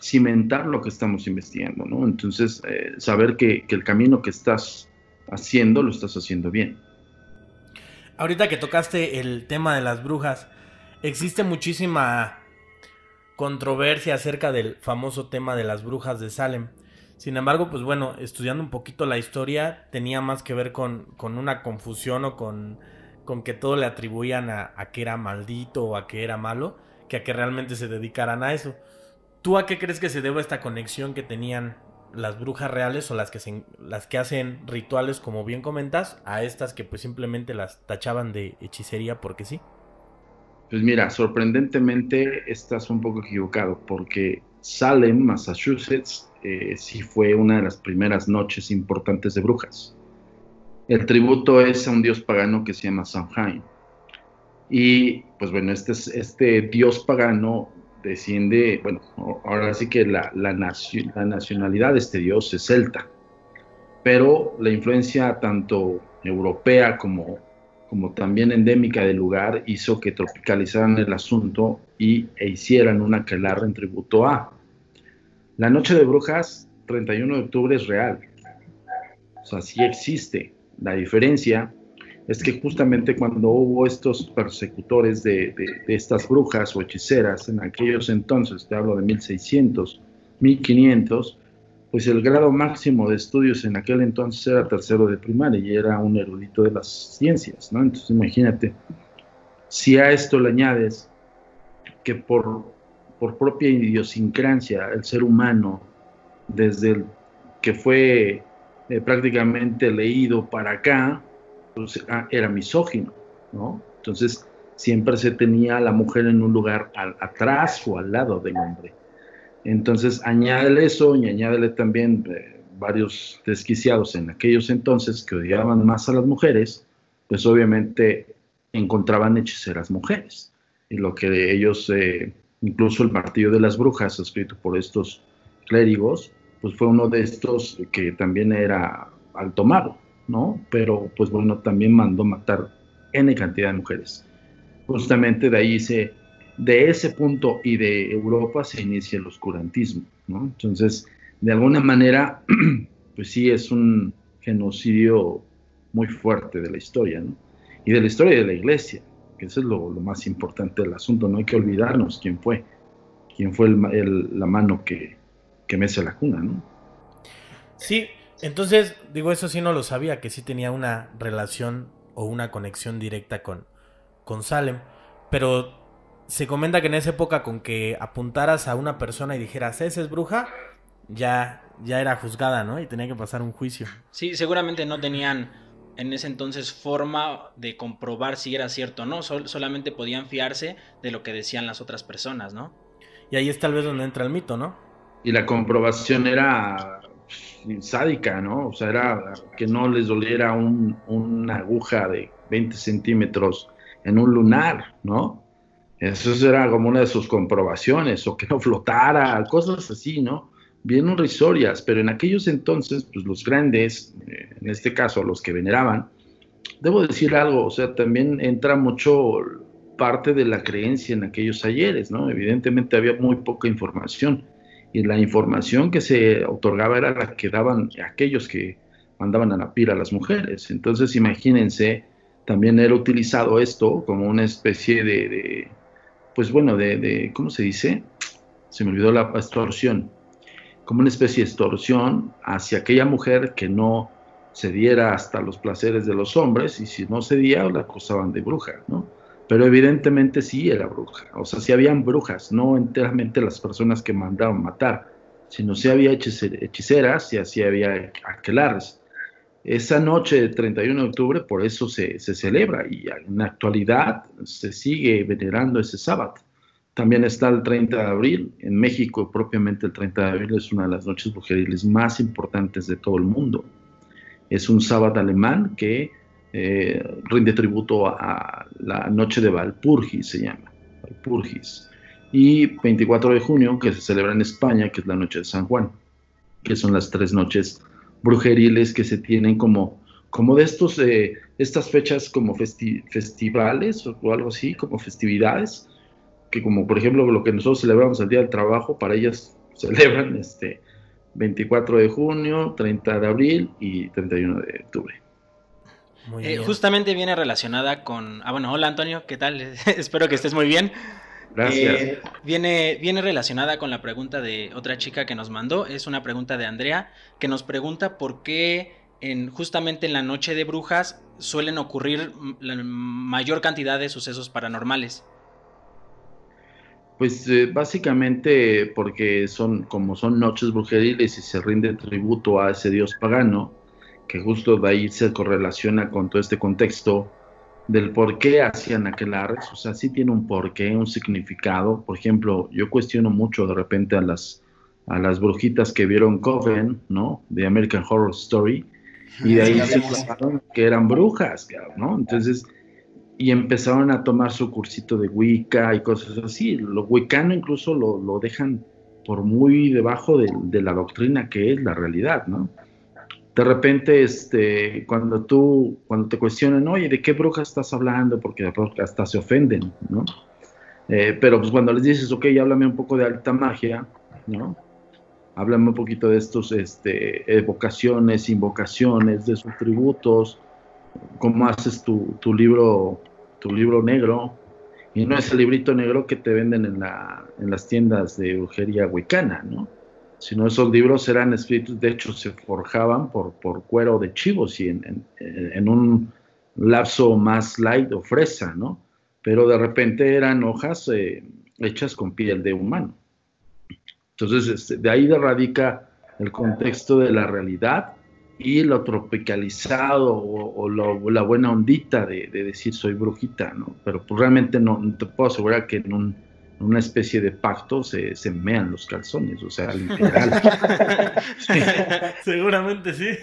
cimentar lo que estamos investigando, ¿no? Entonces, eh, saber que el camino que estás haciendo lo estás haciendo bien. Ahorita que tocaste el tema de las brujas, existe muchísima controversia acerca del famoso tema de las brujas de Salem. Sin embargo, pues bueno, estudiando un poquito la historia, tenía más que ver con, con una confusión o con, con, que todo le atribuían a, a, que era maldito o a que era malo, que a que realmente se dedicaran a eso. ¿Tú a qué crees que se debe esta conexión que tenían las brujas reales o las que, hacen rituales, como bien comentas, a estas que pues simplemente las tachaban de hechicería porque sí? Pues mira, sorprendentemente estás un poco equivocado porque Salem, Massachusetts, eh, sí fue una de las primeras noches importantes de brujas. El tributo es a un dios pagano que se llama Samhain. Y pues bueno, este, este dios pagano desciende, bueno, ahora sí que la, la, la nacionalidad de este dios es celta, pero la influencia tanto europea como como también endémica del lugar, hizo que tropicalizaran el asunto y, e hicieran una aquelarre en tributo a. La Noche de Brujas, 31 de octubre, es real. O sea, sí existe. La diferencia es que justamente cuando hubo estos persecutores de, de, estas brujas o hechiceras en aquellos entonces, te hablo de 1600, 1500, pues el grado máximo de estudios en aquel entonces era tercero de primaria y era un erudito de las ciencias, ¿no? Entonces imagínate, si a esto le añades que por, por propia idiosincrasia el ser humano, desde el que fue eh, prácticamente leído para acá, ah, era misógino, ¿no? Entonces siempre se tenía a la mujer en un lugar atrás o al lado del hombre. Entonces, añádele eso y añádele también eh, varios desquiciados en aquellos entonces que odiaban más a las mujeres, pues obviamente encontraban hechiceras mujeres. Y lo que ellos, eh, incluso el martillo de las brujas, escrito por estos clérigos, pues fue uno de estos que también era alto mago, ¿no? Pero pues bueno, también mandó matar N cantidad de mujeres. Justamente de ahí se de ese punto y de Europa se inicia el oscurantismo, ¿no? Entonces, de alguna manera, pues sí es un genocidio muy fuerte de la historia, ¿no? Y de la historia de la iglesia, que eso es lo, más importante del asunto, no hay que olvidarnos quién fue, quién fue la mano que, que mece la cuna, ¿no? Sí, entonces, digo, eso sí no lo sabía, que sí tenía una relación o una conexión directa con, con Salem, pero se comenta que en esa época con que apuntaras a una persona y dijeras, esa es bruja, ya, ya era juzgada, ¿no? Y tenía que pasar un juicio. Sí, seguramente no tenían en ese entonces forma de comprobar si era cierto o no, solamente podían fiarse de lo que decían las otras personas, ¿no? Y ahí es tal vez donde entra el mito, ¿no? Y la comprobación era sádica, ¿no? O sea, era que no les doliera un, una aguja de 20 centímetros en un lunar, ¿no? Eso era como una de sus comprobaciones, o que no flotara, cosas así, ¿no? Bien risorias, pero en aquellos entonces, pues los grandes, eh, en este caso los que veneraban, debo decir algo, o sea, también entra mucho parte de la creencia en aquellos ayeres, ¿no? Evidentemente había muy poca información y la información que se otorgaba era la que daban aquellos que mandaban a la pira a las mujeres. Entonces, imagínense, también era utilizado esto como una especie de pues bueno, de, ¿cómo se dice? Se me olvidó la extorsión, como una especie de extorsión hacia aquella mujer que no cediera hasta los placeres de los hombres y si no cedía la acusaban de bruja, ¿no? Pero evidentemente sí era bruja, o sea, sí habían brujas, no enteramente las personas que mandaban matar, sino sí había hechiceras y así había aquelares. Esa noche del 31 de octubre por eso se, celebra y en la actualidad se sigue venerando ese sábado. También está el 30 de abril, en México propiamente el 30 de abril es una de las noches brujeriles más importantes de todo el mundo. Es un sábado alemán que eh, rinde tributo a la noche de Valpurgis, se llama, Valpurgis. Y 24 de junio, que se celebra en España, que es la noche de San Juan, que son las tres noches brujeriles que se tienen como, como de estos, eh, estas fechas como festivales o algo así, como festividades, que como por ejemplo lo que nosotros celebramos el Día del Trabajo, para ellas celebran este 24 de junio, 30 de abril y 31 de octubre. Eh, justamente viene relacionada con... Ah, bueno, hola Antonio, ¿qué tal? Espero que estés muy bien. Gracias. Eh, viene, viene relacionada con la pregunta de otra chica que nos mandó. Es una pregunta de Andrea que nos pregunta por qué en, justamente en la noche de brujas suelen ocurrir la mayor cantidad de sucesos paranormales. Pues eh, básicamente porque son como son noches brujeriles y se rinde tributo a ese dios pagano, que justo de ahí se correlaciona con todo este contexto del por qué hacían aquelarres, o sea, sí tiene un porqué, un significado. Por ejemplo, yo cuestiono mucho de repente a las, a las brujitas que vieron Coven, ¿no? De American Horror Story, y de ahí se pensaron que eran brujas, ¿no? Entonces, y empezaron a tomar su cursito de Wicca y cosas así. Lo Wiccano incluso lo, lo dejan por muy debajo de, de, la doctrina que es la realidad, ¿no? De repente, este, cuando tú, cuando te cuestionan, oye, ¿de qué bruja estás hablando? Porque hasta se ofenden, ¿no? Eh, pero pues cuando les dices, ok, háblame un poco de alta magia, ¿no? Háblame un poquito de estos, este, evocaciones, invocaciones, de sus tributos, cómo haces tu, tu libro, tu libro negro, y no es el librito negro que te venden en, la, en las tiendas de brujería huicana, ¿no? Sino esos libros eran escritos, de hecho se forjaban por, por cuero de chivos y en, en, un lapso más light o fresa, ¿no? Pero de repente eran hojas eh, hechas con piel de humano. Entonces, este, de ahí radica el contexto de la realidad y lo tropicalizado o, la buena ondita de, decir soy brujita, ¿no? Pero pues realmente no, te puedo asegurar que en una especie de pacto se, se mean los calzones, o sea, literal. Seguramente sí.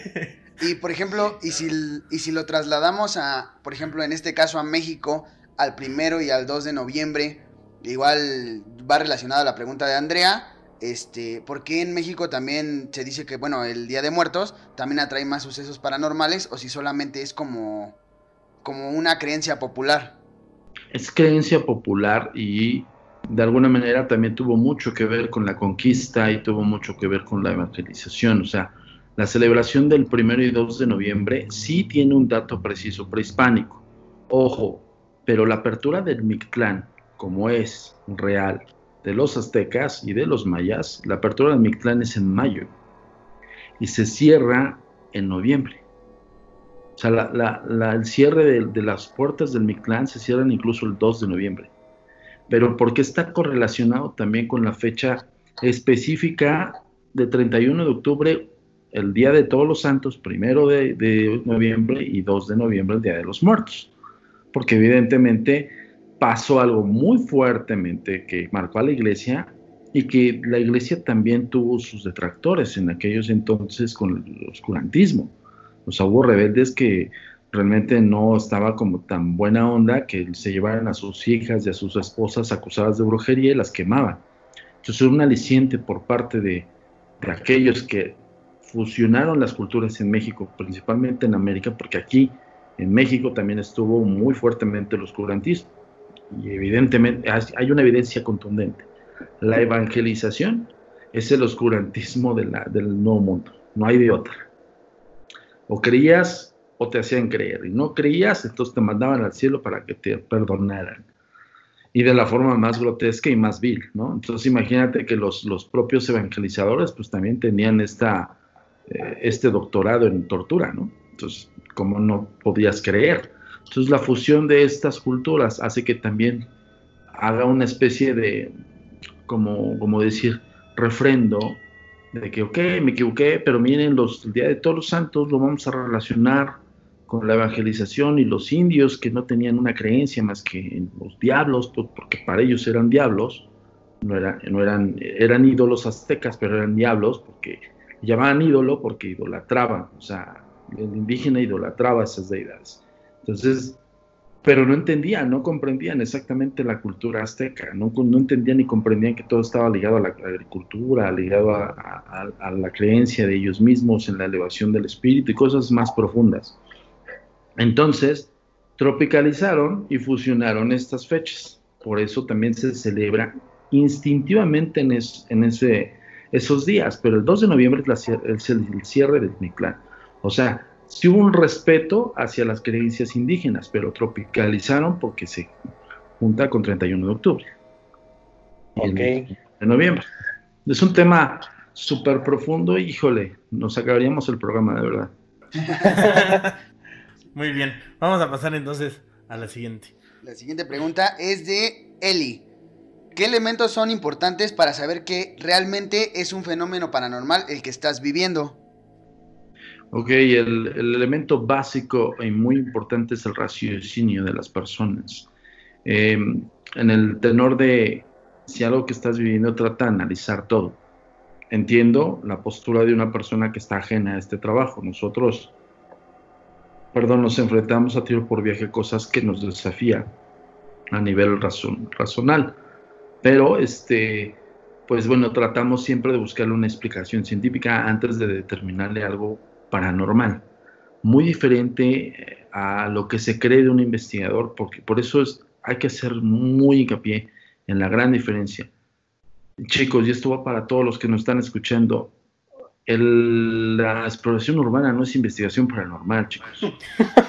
Y por ejemplo, y si, y si lo trasladamos a, por ejemplo, en este caso a México, al primero y al 2 de noviembre, igual va relacionada a la pregunta de Andrea, este, porque en México también se dice que, bueno, el Día de Muertos también atrae más sucesos paranormales o si solamente es como, como una creencia popular. Es creencia popular y de alguna manera también tuvo mucho que ver con la conquista y tuvo mucho que ver con la evangelización. O sea, la celebración del primero y 2 de noviembre sí tiene un dato preciso prehispánico. Ojo, pero la apertura del Mictlán, como es real, de los aztecas y de los mayas, la apertura del Mictlán es en mayo y se cierra en noviembre. O sea, el cierre de, las puertas del Mictlán se cierran incluso el 2 de noviembre. Pero porque está correlacionado también con la fecha específica de 31 de octubre, el Día de Todos los Santos, primero de, noviembre y 2 de noviembre, el Día de los Muertos. Porque evidentemente pasó algo muy fuertemente que marcó a la iglesia y que la iglesia también tuvo sus detractores en aquellos entonces con el oscurantismo. O sea, hubo rebeldes que realmente no estaba como tan buena onda que se llevaran a sus hijas y a sus esposas acusadas de brujería y las quemaban. Entonces un aliciente por parte de, de aquellos que fusionaron las culturas en México, principalmente en América, porque aquí en México también estuvo muy fuertemente el oscurantismo y evidentemente hay una evidencia contundente. La evangelización es el oscurantismo del nuevo mundo, no hay de otra. O creías o te hacían creer, y no creías, entonces te mandaban al cielo para que te perdonaran. Y de la forma más grotesca y más vil, ¿no? Entonces imagínate que los, los propios evangelizadores pues también tenían esta, eh, este doctorado en tortura, ¿no? Entonces, ¿cómo no podías creer? Entonces la fusión de estas culturas hace que también haga una especie de, como, como decir, refrendo de que, ok, me equivoqué, pero miren, los, el Día de Todos los Santos lo vamos a relacionar con la evangelización y los indios que no tenían una creencia más que en los diablos, porque para ellos eran diablos, no, era, no eran, eran ídolos aztecas, pero eran diablos, porque llamaban ídolo porque idolatraban, o sea, el indígena idolatraba a esas deidades. Entonces, pero no entendían, no comprendían exactamente la cultura azteca, no, no entendían ni comprendían que todo estaba ligado a la agricultura, ligado a, la creencia de ellos mismos en la elevación del espíritu y cosas más profundas. Entonces, tropicalizaron y fusionaron estas fechas. Por eso también se celebra instintivamente en, en ese, esos días, pero el 2 de noviembre es, el, cierre del Mictlán. O sea, sí hubo un respeto hacia las creencias indígenas, pero tropicalizaron porque se junta con 31 de octubre. Ok. De noviembre. Es un tema súper profundo, híjole, nos acabaríamos el programa, de verdad. Muy bien, vamos a pasar entonces a la siguiente. La siguiente pregunta es de Eli. ¿Qué elementos son importantes para saber que realmente es un fenómeno paranormal el que estás viviendo? Ok, el, elemento básico y muy importante es el raciocinio de las personas. Em, en el tenor de si algo que estás viviendo trata de analizar todo. Entiendo la postura de una persona que está ajena a este trabajo. Nosotros, perdón, nos enfrentamos a tiro por viaje cosas que nos desafían a nivel razón, razonal. Pero, este, pues bueno, tratamos siempre de buscarle una explicación científica antes de determinarle algo paranormal. Muy diferente eh, a lo que se cree de un investigador, porque por eso es, hay que hacer muy hincapié en la gran diferencia. Chicos, y esto va para todos los que nos están escuchando, la exploración urbana no es investigación paranormal, chicos.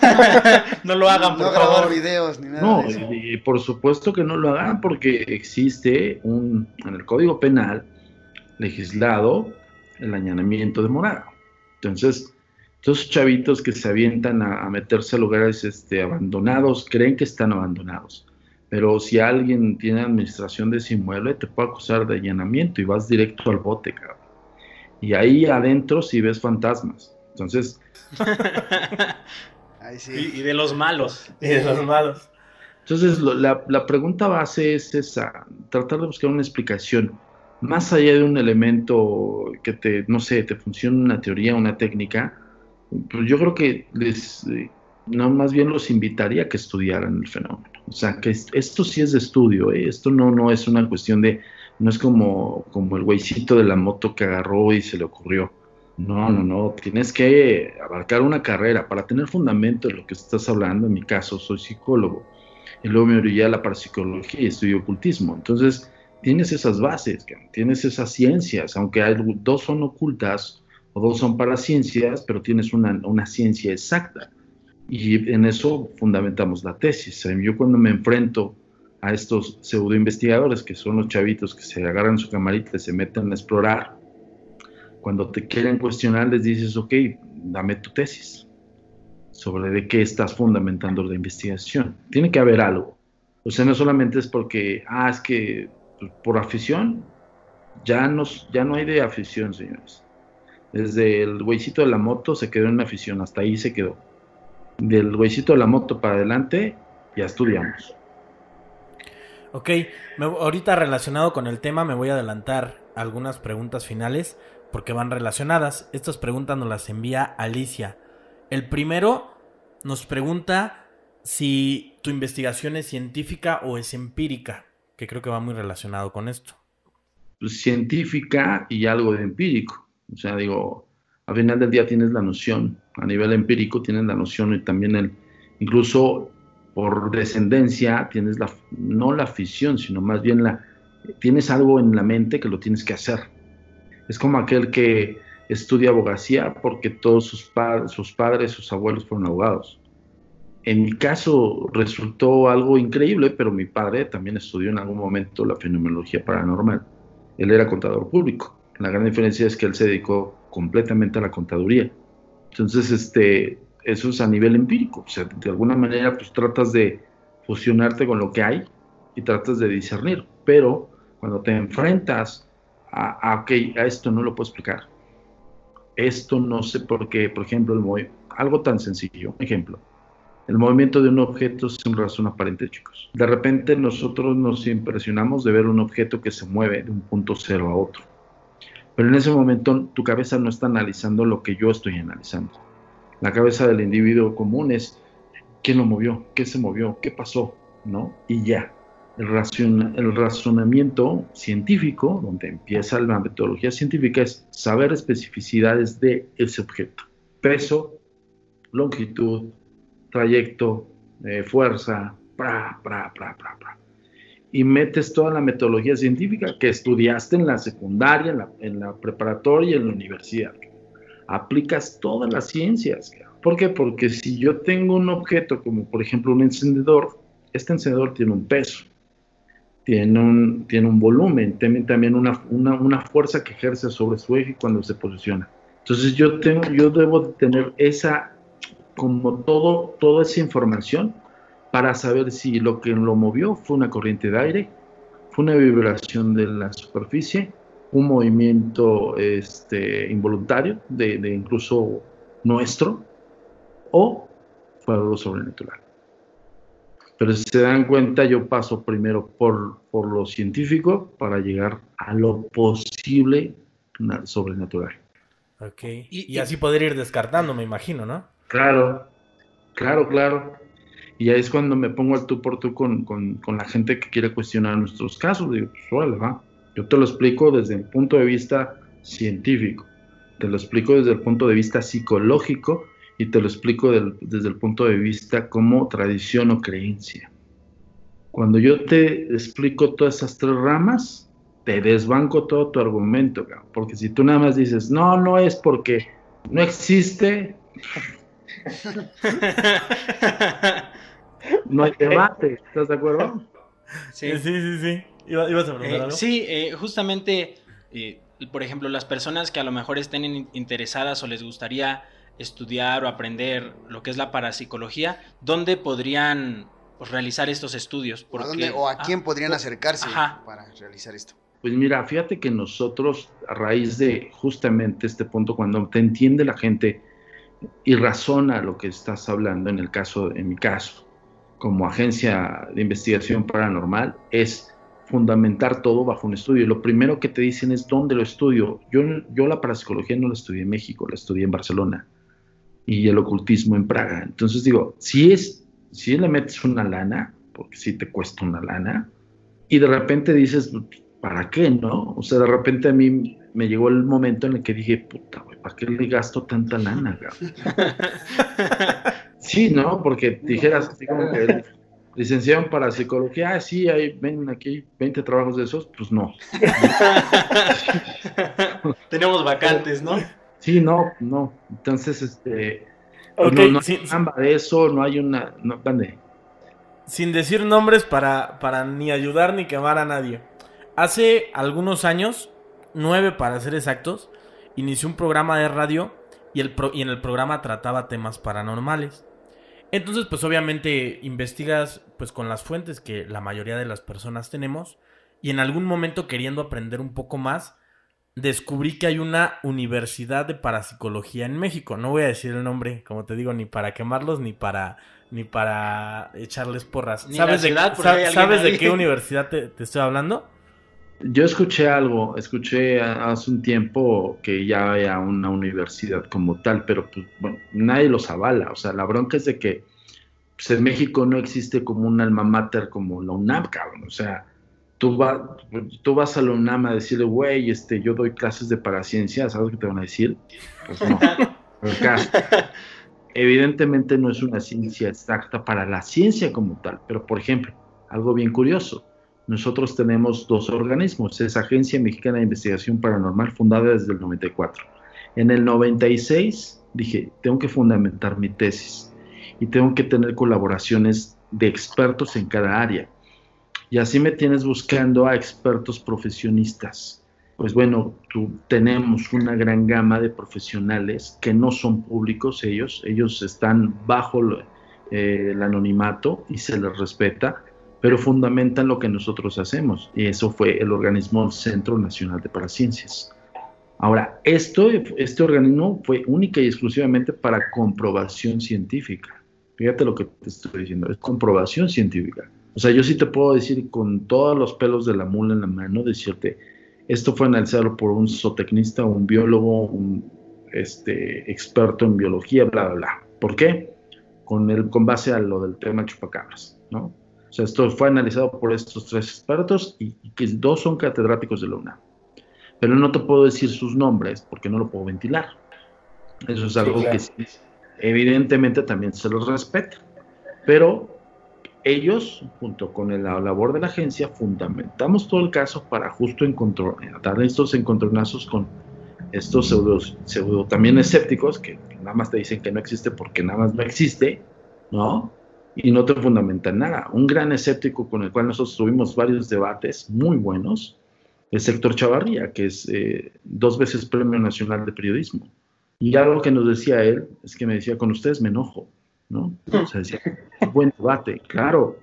no lo hagan, por no favor. videos ni nada. No, y, por supuesto que no lo hagan porque existe un, en el Código Penal legislado el añadimiento de morada. Entonces, esos chavitos que se avientan a, meterse a lugares este, abandonados creen que están abandonados. Pero si alguien tiene administración de ese inmueble, te puede acusar de allanamiento y vas directo al bote, cabrón. Y ahí adentro sí ves fantasmas. Entonces. y, de los malos. Y de los malos. Entonces, la, la, pregunta base es esa: tratar de buscar una explicación. Más allá de un elemento que te, no sé, te funcione una teoría, una técnica, pues yo creo que les, no, más bien los invitaría a que estudiaran el fenómeno. O sea, que esto sí es de estudio, ¿eh? esto no, no es una cuestión de, no es como, como el güeycito de la moto que agarró y se le ocurrió. No, no, no, tienes que abarcar una carrera para tener fundamento en lo que estás hablando. En mi caso, soy psicólogo y luego me orillé a la parapsicología y estudio ocultismo. Entonces, tienes esas bases, tienes esas ciencias, aunque dos son ocultas o dos son para ciencias, pero tienes una, una ciencia exacta. Y en eso fundamentamos la tesis. Yo cuando me enfrento a estos pseudo investigadores, que son los chavitos que se agarran su camarita y se meten a explorar, cuando te quieren cuestionar les dices, ok, dame tu tesis sobre de qué estás fundamentando la investigación. Tiene que haber algo. O sea, no solamente es porque, ah, es que por afición, ya, nos, ya no hay de afición, señores. Desde el güeycito de la moto se quedó en una afición, hasta ahí se quedó del güeycito de la moto para adelante, ya estudiamos. Ok, ahorita relacionado con el tema me voy a adelantar algunas preguntas finales porque van relacionadas. Estas preguntas nos las envía Alicia. El primero nos pregunta si tu investigación es científica o es empírica, que creo que va muy relacionado con esto. Pues, científica y algo de empírico. O sea, digo, al final del día tienes la noción, a nivel empírico tienes la noción y también el, incluso por descendencia tienes la, no la afición, sino más bien la, tienes algo en la mente que lo tienes que hacer. Es como aquel que estudia abogacía porque todos sus, sus padres, sus abuelos fueron abogados. En mi caso resultó algo increíble, pero mi padre también estudió en algún momento la fenomenología paranormal. Él era contador público. La gran diferencia es que él se dedicó completamente a la contaduría. Entonces, este, eso es a nivel empírico. O sea, de alguna manera, pues tratas de fusionarte con lo que hay y tratas de discernir. Pero cuando te enfrentas a, a a esto no lo puedo explicar. Esto no sé por qué, por ejemplo, el algo tan sencillo, ejemplo. El movimiento de un objeto sin razón aparente, chicos. De repente nosotros nos impresionamos de ver un objeto que se mueve de un punto cero a otro pero en ese momento tu cabeza no está analizando lo que yo estoy analizando. La cabeza del individuo común es quién lo movió, qué se movió, qué pasó, ¿no? Y ya. El, el razonamiento científico, donde empieza la metodología científica, es saber especificidades de ese objeto. Peso, longitud, trayecto, eh, fuerza, pra, pra, pra, pra, y metes toda la metodología científica que estudiaste en la secundaria, en la, preparatoria y en la universidad. Aplicas todas las ciencias. ¿Por qué? Porque si yo tengo un objeto como por ejemplo un encendedor, este encendedor tiene un peso, tiene un, tiene un volumen, tiene también una, una, fuerza que ejerce sobre su eje cuando se posiciona. Entonces yo, tengo, yo debo tener esa, como todo, toda esa información para saber si lo que lo movió fue una corriente de aire, fue una vibración de la superficie, un movimiento este, involuntario, de, incluso nuestro, o fue algo sobrenatural. Pero si se dan cuenta, yo paso primero por, por lo científico para llegar a lo posible sobrenatural. Ok. Y, y, así poder ir descartando, me imagino, ¿no? Claro, claro, claro. Y ahí es cuando me pongo al tú por tú con, la gente que quiere cuestionar nuestros casos. Digo, pues va. Yo te lo explico desde el punto de vista científico. Te lo explico desde el punto de vista psicológico y te lo explico desde el punto de vista como tradición o creencia. Cuando yo te explico todas esas tres ramas, te desbanco todo tu argumento, porque si tú nada más dices, no, no es porque no existe, no hay debate, ¿estás de acuerdo? Sí, sí, sí, sí. ¿Ibas a preguntar eh, algo? Sí, eh, justamente, eh, por ejemplo, las personas que a lo mejor estén interesadas o les gustaría estudiar o aprender lo que es la parapsicología, ¿dónde podrían pues, realizar estos estudios? ¿O a quién podrían acercarse para realizar esto? Pues mira, fíjate que nosotros, a raíz de justamente este punto, cuando te entiende la gente y razona lo que estás hablando, en el caso, en mi caso, como agencia de investigación paranormal, es fundamentar todo bajo un estudio. Lo primero que te dicen es dónde lo estudio. Yo, yo la parapsicología no la estudié en México, la estudié en Barcelona y el ocultismo en Praga. Entonces digo, si es, si le metes una lana, porque si te cuesta una lana, y de repente dices, ¿para qué, no? O sea, de repente a mí me llegó el momento en el que dije, puta, güey, ¿para qué le gasto tanta lana, sí, ¿no? Porque dijeras así como que licenciado para psicología, ah, sí, hay, ven aquí 20 trabajos de esos, pues no. Tenemos vacantes, ¿no? Sí, no, no. Entonces, este. no, no hay de eso, no hay una. No, Sin decir nombres para, para ni ayudar ni quemar a nadie. Hace algunos años, nueve para ser exactos, inició un programa de radio y, el y en el programa trataba temas paranormales. Entonces, pues obviamente investigas pues con las fuentes que la mayoría de las personas tenemos y en algún momento queriendo aprender un poco más, descubrí que hay una universidad de parapsicología en México. No voy a decir el nombre, como te digo, ni para quemarlos ni para ni para echarles porras. ¿Sabes, de, ¿sabes de qué universidad te, estoy hablando? Yo escuché algo, escuché hace un tiempo que ya había una universidad como tal, pero pues, bueno, nadie los avala. O sea, la bronca es de que pues, en México no existe como un alma mater como la UNAM, cabrón. O sea, tú, tú vas a la UNAM a decirle, güey, este, yo doy clases de paraciencia, ¿sabes qué te van a decir? Pues no. evidentemente no es una ciencia exacta para la ciencia como tal, pero por ejemplo, algo bien curioso, nosotros tenemos dos organismos, es Agencia Mexicana de Investigación Paranormal, fundada desde el 94. En el 96 dije, tengo que fundamentar mi tesis y tengo que tener colaboraciones de expertos en cada área. Y así me tienes buscando a expertos profesionistas. Pues bueno, tenemos una gran gama de profesionales que no son públicos ellos, ellos están bajo eh, el anonimato y se les respeta, pero fundamentan lo que nosotros hacemos. Y eso fue el organismo Centro Nacional de Paraciencias. Ahora, esto, este organismo fue única y exclusivamente para comprobación científica. Fíjate lo que te estoy diciendo, es comprobación científica. O sea, yo sí te puedo decir con todos los pelos de la mula en la mano, decirte, esto fue analizado por un zootecnista, un biólogo, un este, experto en biología, bla, bla, bla. ¿Por qué? Con, el, con base a lo del tema chupacabras, ¿no? O sea, esto fue analizado por estos tres expertos y, que dos son catedráticos de la UNAM. Pero no te puedo decir sus nombres porque no lo puedo ventilar. Eso es algo que evidentemente también se los respeta. Pero ellos, junto con la labor de la agencia, fundamentamos todo el caso para justo encontrar, dar estos encontronazos con estos pseudos, pseudo también escépticos que nada más te dicen que no existe porque nada más no existe, ¿no? Y no te fundamentan nada. Un gran escéptico con el cual nosotros tuvimos varios debates muy buenos es Héctor Chavarría, que es eh, dos veces Premio Nacional de Periodismo. Y algo que nos decía él es que me decía, con ustedes me enojo, ¿no? O sea, decía, buen debate, claro.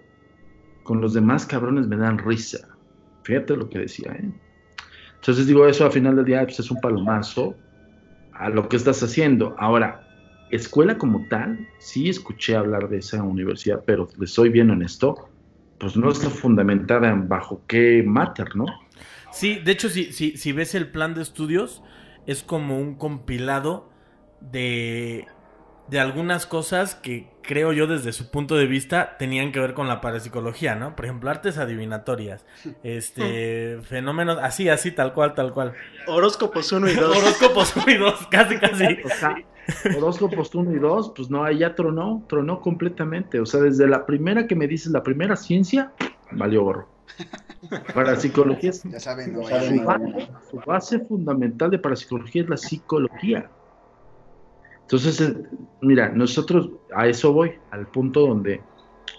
Con los demás cabrones me dan risa. Fíjate lo que decía, ¿eh? Entonces digo, eso al final del día pues, es un palomazo a lo que estás haciendo. Ahora, escuela como tal, sí escuché hablar de esa universidad, pero les soy bien honesto, pues no está fundamentada en bajo qué mater, ¿no? Sí, de hecho, si, si, si ves el plan de estudios, es como un compilado de de algunas cosas que creo yo desde su punto de vista tenían que ver con la parapsicología, ¿no? Por ejemplo, artes adivinatorias, este, fenómenos, así, así, tal cual, tal cual. Horóscopos 1 y 2. Horóscopos 1 y 2, casi, casi. O sea, horóscopos 1 y 2, pues no, ahí ya tronó, tronó completamente. O sea, desde la primera que me dices, la primera ciencia, valió gorro. Parapsicología es Ya saben, no su vayan a- base, su base fundamental de parapsicología es la psicología. Entonces, eh, mira, nosotros a eso voy, al punto donde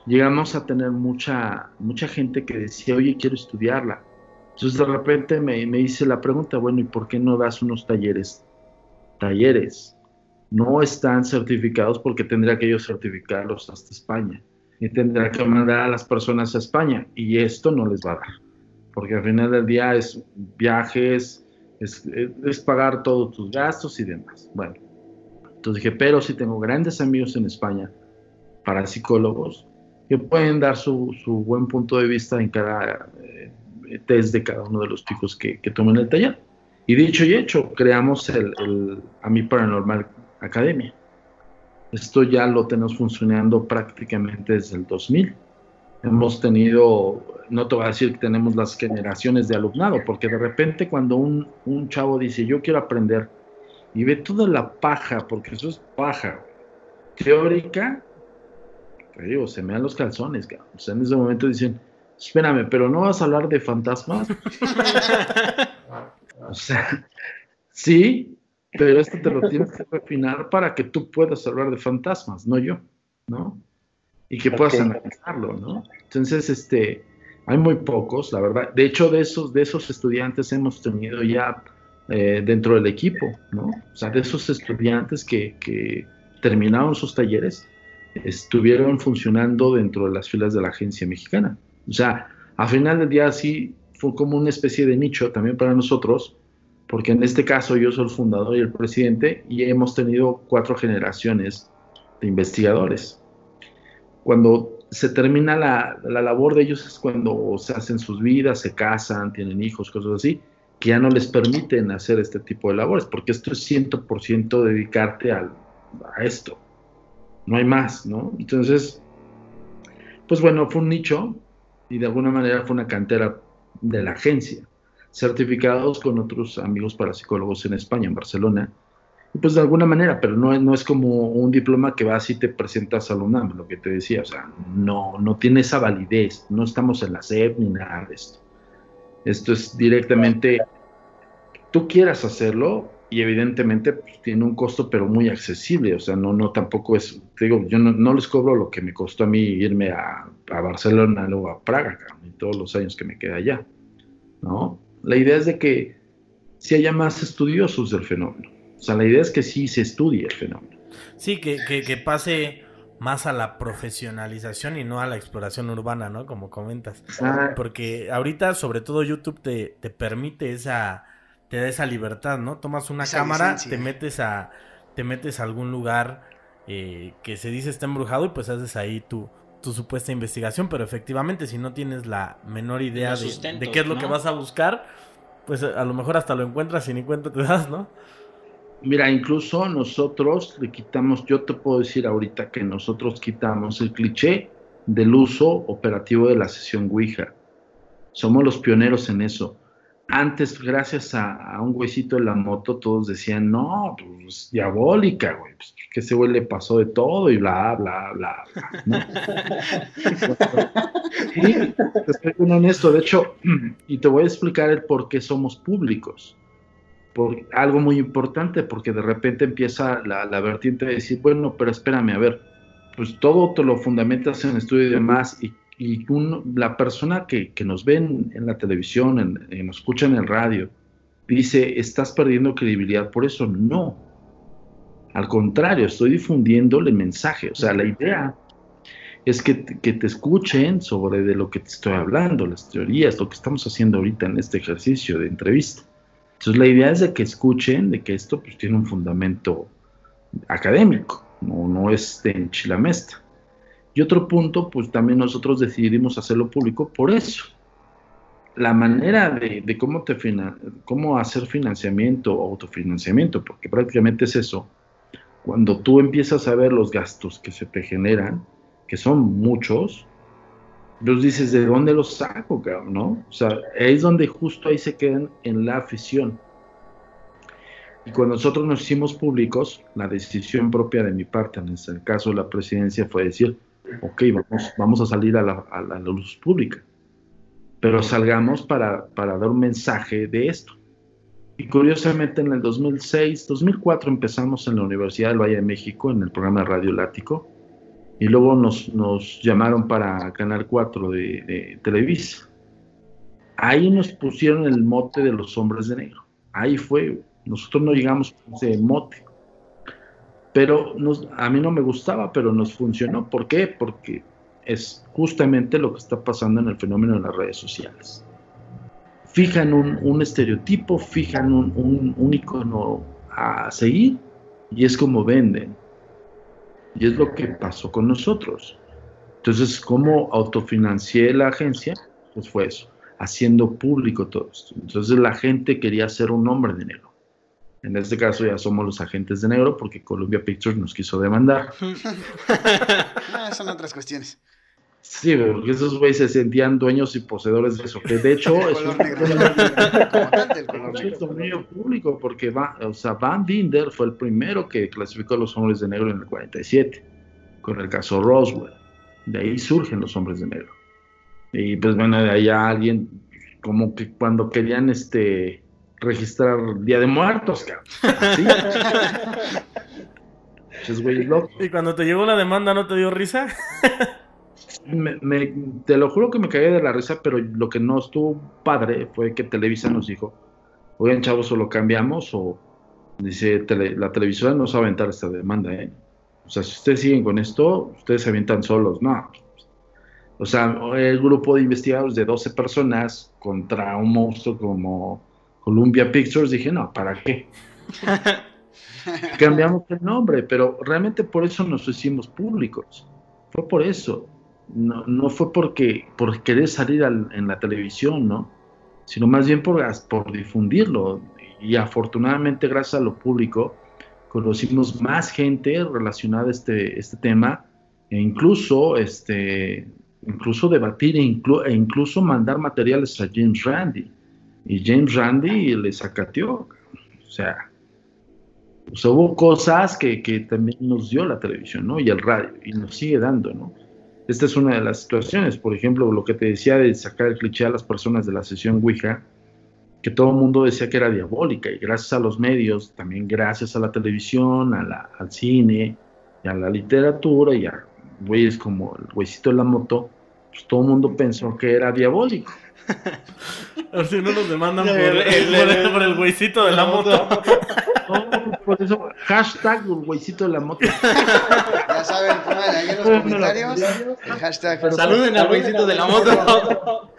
llegamos a tener mucha, mucha gente que decía, oye, quiero estudiarla. Entonces, de repente me, me hice la pregunta, bueno, ¿y por qué no das unos talleres? Talleres. No están certificados porque tendría que yo certificarlos hasta España. Y tendrá que mandar a las personas a España. Y esto no les va a dar porque al final del día es viajes, es, es- pagar todos tus gastos y demás. Bueno, entonces dije, pero si tengo grandes amigos en España, para psicólogos, que pueden dar su, su buen punto de vista en cada eh, test de cada uno de los chicos que, que tomen el taller. Y dicho y hecho, creamos el, el AMI Paranormal Academia. Esto ya lo tenemos funcionando prácticamente desde el 2000 hemos tenido, no te voy a decir que tenemos las generaciones de alumnado, porque de repente cuando un, un chavo dice, yo quiero aprender, y ve toda la paja, porque eso es paja, teórica, te digo, se me dan los calzones, cabrón. o sea, en ese momento dicen, espérame, pero no vas a hablar de fantasmas, o sea, sí, pero esto te lo tienes que refinar para que tú puedas hablar de fantasmas, no yo, ¿no? y que puedas analizarlo, ¿no? Entonces, este, hay muy pocos, la verdad. De hecho, de esos, de esos estudiantes hemos tenido ya eh, dentro del equipo, ¿no? O sea, de esos estudiantes que, que terminaron sus talleres, estuvieron funcionando dentro de las filas de la agencia mexicana. O sea, a final del día sí fue como una especie de nicho también para nosotros, porque en este caso yo soy el fundador y el presidente y hemos tenido cuatro generaciones de investigadores cuando se termina la, la, labor de ellos es cuando se hacen sus vidas, se casan, tienen hijos, cosas así, que ya no les permiten hacer este tipo de labores, porque esto es 100% dedicarte al, a esto. No hay más, ¿no? Entonces, pues bueno, fue un nicho y de alguna manera fue una cantera de la agencia, certificados con otros amigos parapsicólogos en España, en Barcelona, y pues de alguna manera, pero no, no es como un diploma que vas y te presentas al UNAM, lo que te decía, o sea, no, no tiene esa validez, no estamos en la SEP ni nada de esto. Esto es directamente, tú quieras hacerlo y evidentemente pues, tiene un costo, pero muy accesible, o sea, no, no tampoco es, te digo, yo no, no les cobro lo que me costó a mí irme a, a Barcelona, luego a Praga, y todos los años que me quedé allá, ¿no? La idea es de que si haya más estudiosos del fenómeno. O sea, la idea es que sí se estudie el fenómeno. Sí, que, que, que pase más a la profesionalización y no a la exploración urbana, ¿no? Como comentas. Ah, Porque ahorita, sobre todo, YouTube te, te permite esa, te da esa libertad, ¿no? Tomas una Esa cámara, licencia. te metes a, te metes a algún lugar eh, que se dice está embrujado y pues haces ahí tu, tu supuesta investigación, pero efectivamente si no tienes la menor idea de, qué es lo ¿no? que vas a buscar, pues a lo mejor hasta lo encuentras y ni cuenta te das, ¿no? Mira, incluso nosotros le quitamos, yo te puedo decir ahorita que nosotros quitamos el cliché del uso operativo de la sesión Ouija. Somos los pioneros en eso. Antes, gracias a, un güeycito de la moto, todos decían, no, pues diabólica, güey, pues, que ese güey le pasó de todo y bla, bla, bla, bla, ¿no? Sí, estoy bien honesto, de hecho, y te voy a explicar el por qué somos públicos. Por algo muy importante, porque de repente empieza la, la vertiente de decir, bueno, pero espérame, a ver, pues todo te lo fundamentas en estudio y demás, y, y la persona que, que nos ve en, en la televisión, en, nos escucha en el radio, dice, estás perdiendo credibilidad por eso. No. Al contrario, estoy difundiéndole mensaje. O sea, la idea es que, que te escuchen sobre de lo que te estoy hablando, las teorías, lo que estamos haciendo ahorita en este ejercicio de entrevista. Entonces, la idea es de que escuchen de que esto pues, tiene un fundamento académico, no, no es de enchilamesta. Y otro punto, pues también nosotros decidimos hacerlo público por eso. La manera de, de cómo, te fina- cómo hacer financiamiento o autofinanciamiento, porque prácticamente es eso, cuando tú empiezas a ver los gastos que se te generan, que son muchos, los dices, ¿de dónde los saco, cabrón? ¿No? O sea, es donde justo ahí se quedan en la afición. Y cuando nosotros nos hicimos públicos, la decisión propia de mi parte, en el caso de la presidencia, fue decir, ok, vamos, vamos a salir a la, luz pública, pero salgamos para, para dar un mensaje de esto. Y curiosamente en el 2006, 2004 empezamos en la Universidad del Valle de México en el programa de Radio Lático y luego nos, nos llamaron para Canal 4 de, de, Televisa. Ahí nos pusieron el mote de los hombres de negro. Ahí fue. Nosotros no llegamos a ese mote. Pero a mí no me gustaba, pero nos funcionó. ¿Por qué? Porque es justamente lo que está pasando en el fenómeno de las redes sociales. Fijan un, estereotipo, fijan un icono a seguir y es como venden y es lo que pasó con nosotros. Entonces, ¿cómo autofinancié la agencia? Pues fue eso, haciendo público todo esto. Entonces la gente quería ser un hombre de negro. En este caso ya somos los agentes de negro porque Columbia Pictures nos quiso demandar. Ah, son otras cuestiones. Sí, porque esos güeyes se sentían dueños y poseedores de eso. Que de hecho es un dominio público, porque va, o sea, Van Dinder fue el primero que clasificó a los hombres de negro en el 47, con el caso Roswell. De ahí surgen los hombres de negro. Y pues bueno, de allá alguien, como que cuando querían este registrar Día de Muertos, cabrón. Así. ¿Y cuando te llegó la demanda no te dio risa? me, te lo juro que me cagué de la risa, pero lo que no estuvo padre fue que Televisa nos dijo, oigan chavos, o lo cambiamos o dice, la televisora no sabe aventar esta demanda, ¿eh? O sea, si ustedes siguen con esto, ustedes se avientan solos, no. O sea, el grupo de investigadores de 12 personas contra un monstruo como Columbia Pictures, dije, no, ¿para qué? Cambiamos el nombre, pero realmente por eso nos hicimos públicos. Fue por eso no, no fue porque por querer salir en la televisión, ¿no? Sino más bien por, por difundirlo. Y afortunadamente, gracias a lo público, conocimos más gente relacionada a este, este tema e incluso, este, incluso debatir e, e incluso mandar materiales a James Randi. Y James Randi le sacateó. O sea, pues hubo cosas que, que, también nos dio la televisión, ¿no? Y el radio, y nos sigue dando, ¿no? Esta es una de las situaciones, por ejemplo, lo que te decía de sacar el cliché a las personas de la sesión Ouija, que todo el mundo decía que era diabólica, y gracias a los medios, también gracias a la televisión, a la, al cine, y a la literatura, y a güeyes como el güeycito de la moto, pues todo el mundo pensó que era diabólico. A ver si no nos demandan por, el, por el güeycito de la moto. por eso, hashtag güeycito de la moto. Ya saben, pongan ahí en los comentarios el hashtag. Saluden al güeycito de la moto.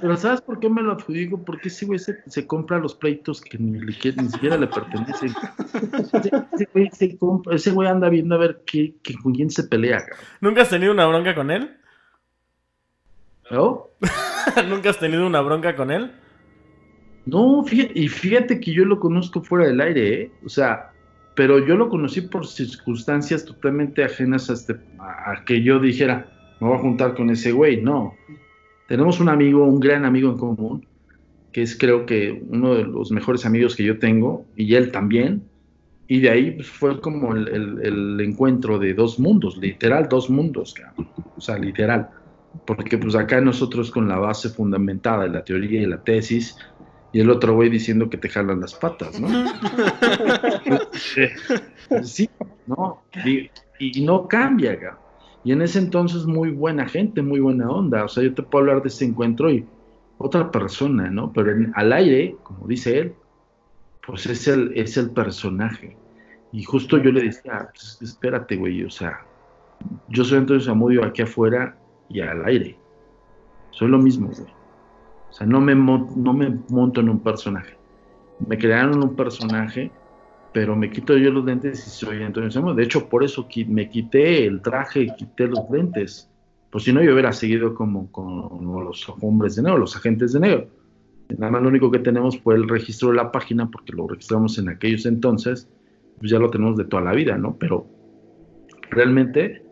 Pero ¿sabes por qué me lo adjudico? Porque ese güey se, se compra los pleitos que ni, ni siquiera le pertenecen. Ese, güey, anda viendo a ver qué, con quién se pelea. ¿Nunca has tenido una bronca con él? ¿No? ¿Nunca has tenido una bronca con él? No, fíjate, y fíjate que yo lo conozco fuera del aire, ¿eh? O sea, pero yo lo conocí por circunstancias totalmente ajenas a, este, a que yo dijera, me voy a juntar con ese güey. No. Tenemos un amigo, un gran amigo en común, que es creo que uno de los mejores amigos que yo tengo, y él también. Y de ahí pues, fue como el, el, encuentro de dos mundos, literal dos mundos, o sea, literal. Porque pues acá nosotros con la base fundamentada de la teoría y la tesis, y el otro güey diciendo que te jalan las patas, ¿no? sí, ¿no? Y, no cambia, Y en ese entonces muy buena gente, muy buena onda. O sea, yo te puedo hablar de ese encuentro y otra persona, ¿no? Pero al aire, como dice él, pues es el, es el personaje. Y justo yo le decía, pues, espérate, güey, o sea, yo soy entonces Amudio aquí afuera y al aire. Soy lo mismo, güey. O sea, no me, no me monto en un personaje. Me crearon un personaje, pero me quito yo los lentes y soy Antonio Samuel. De hecho, por eso me quité el traje quité los lentes. Pues si no, yo hubiera seguido como, con los hombres de negro, los agentes de negro. Nada más lo único que tenemos fue el registro de la página, porque lo registramos en aquellos entonces, pues ya lo tenemos de toda la vida, ¿no? Pero realmente,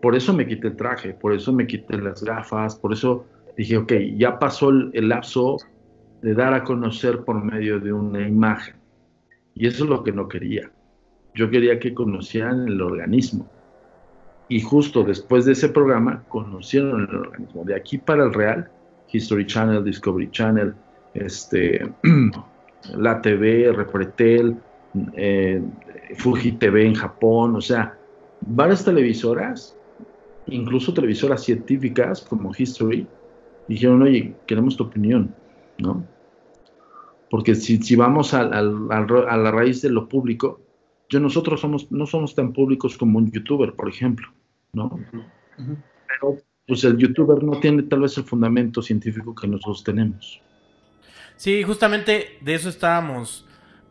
por eso me quité el traje, por eso me quité las gafas, por eso dije, ok, ya pasó el, lapso de dar a conocer por medio de una imagen. Y eso es lo que no quería. Yo quería que conocieran el organismo. Y justo después de ese programa, conocieron el organismo. De aquí para el real, History Channel, Discovery Channel, este, la TV, Repretel, eh, Fuji TV en Japón, o sea, varias televisoras, incluso televisoras científicas como History, dijeron, oye, queremos tu opinión, ¿no? Porque si, si vamos a, a, la raíz de lo público, yo nosotros somos, no somos tan públicos como un youtuber, por ejemplo, ¿no? Pero pues el youtuber no tiene tal vez el fundamento científico que nosotros tenemos. Sí, justamente de eso estábamos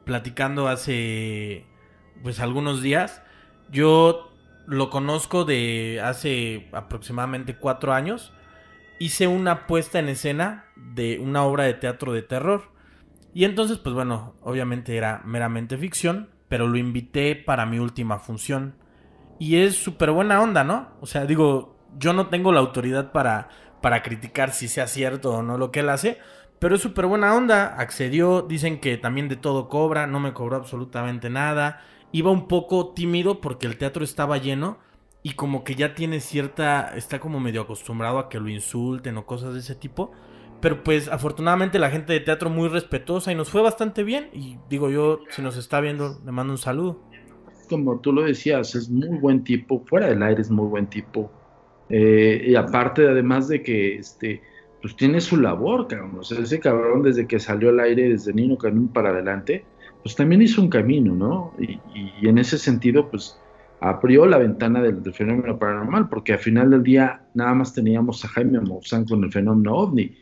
platicando hace pues algunos días. Yo lo conozco de hace aproximadamente cuatro años. Hice una puesta en escena de una obra de teatro de terror. Y entonces, pues bueno, obviamente era meramente ficción, pero lo invité para mi última función. Y es súper buena onda, ¿no? O sea, digo, yo no tengo la autoridad para, para criticar si sea cierto o no lo que él hace, pero es súper buena onda, accedió, dicen que también de todo cobra, no me cobró absolutamente nada. Iba un poco tímido porque el teatro estaba lleno y como que ya tiene cierta, está como medio acostumbrado a que lo insulten o cosas de ese tipo. Pero pues afortunadamente la gente de teatro muy respetuosa y nos fue bastante bien. Y digo yo, si nos está viendo, le mando un saludo. Como tú lo decías, es muy buen tipo, fuera del aire es muy buen tipo. Eh, y aparte, además de que este, pues tiene su labor, cabrón. O sea, ese cabrón desde que salió al aire, desde Nino Canún para adelante, pues también hizo un camino, ¿no? Y, en ese sentido, pues abrió la ventana del, fenómeno paranormal, porque al final del día nada más teníamos a Jaime Maussan con el fenómeno ovni.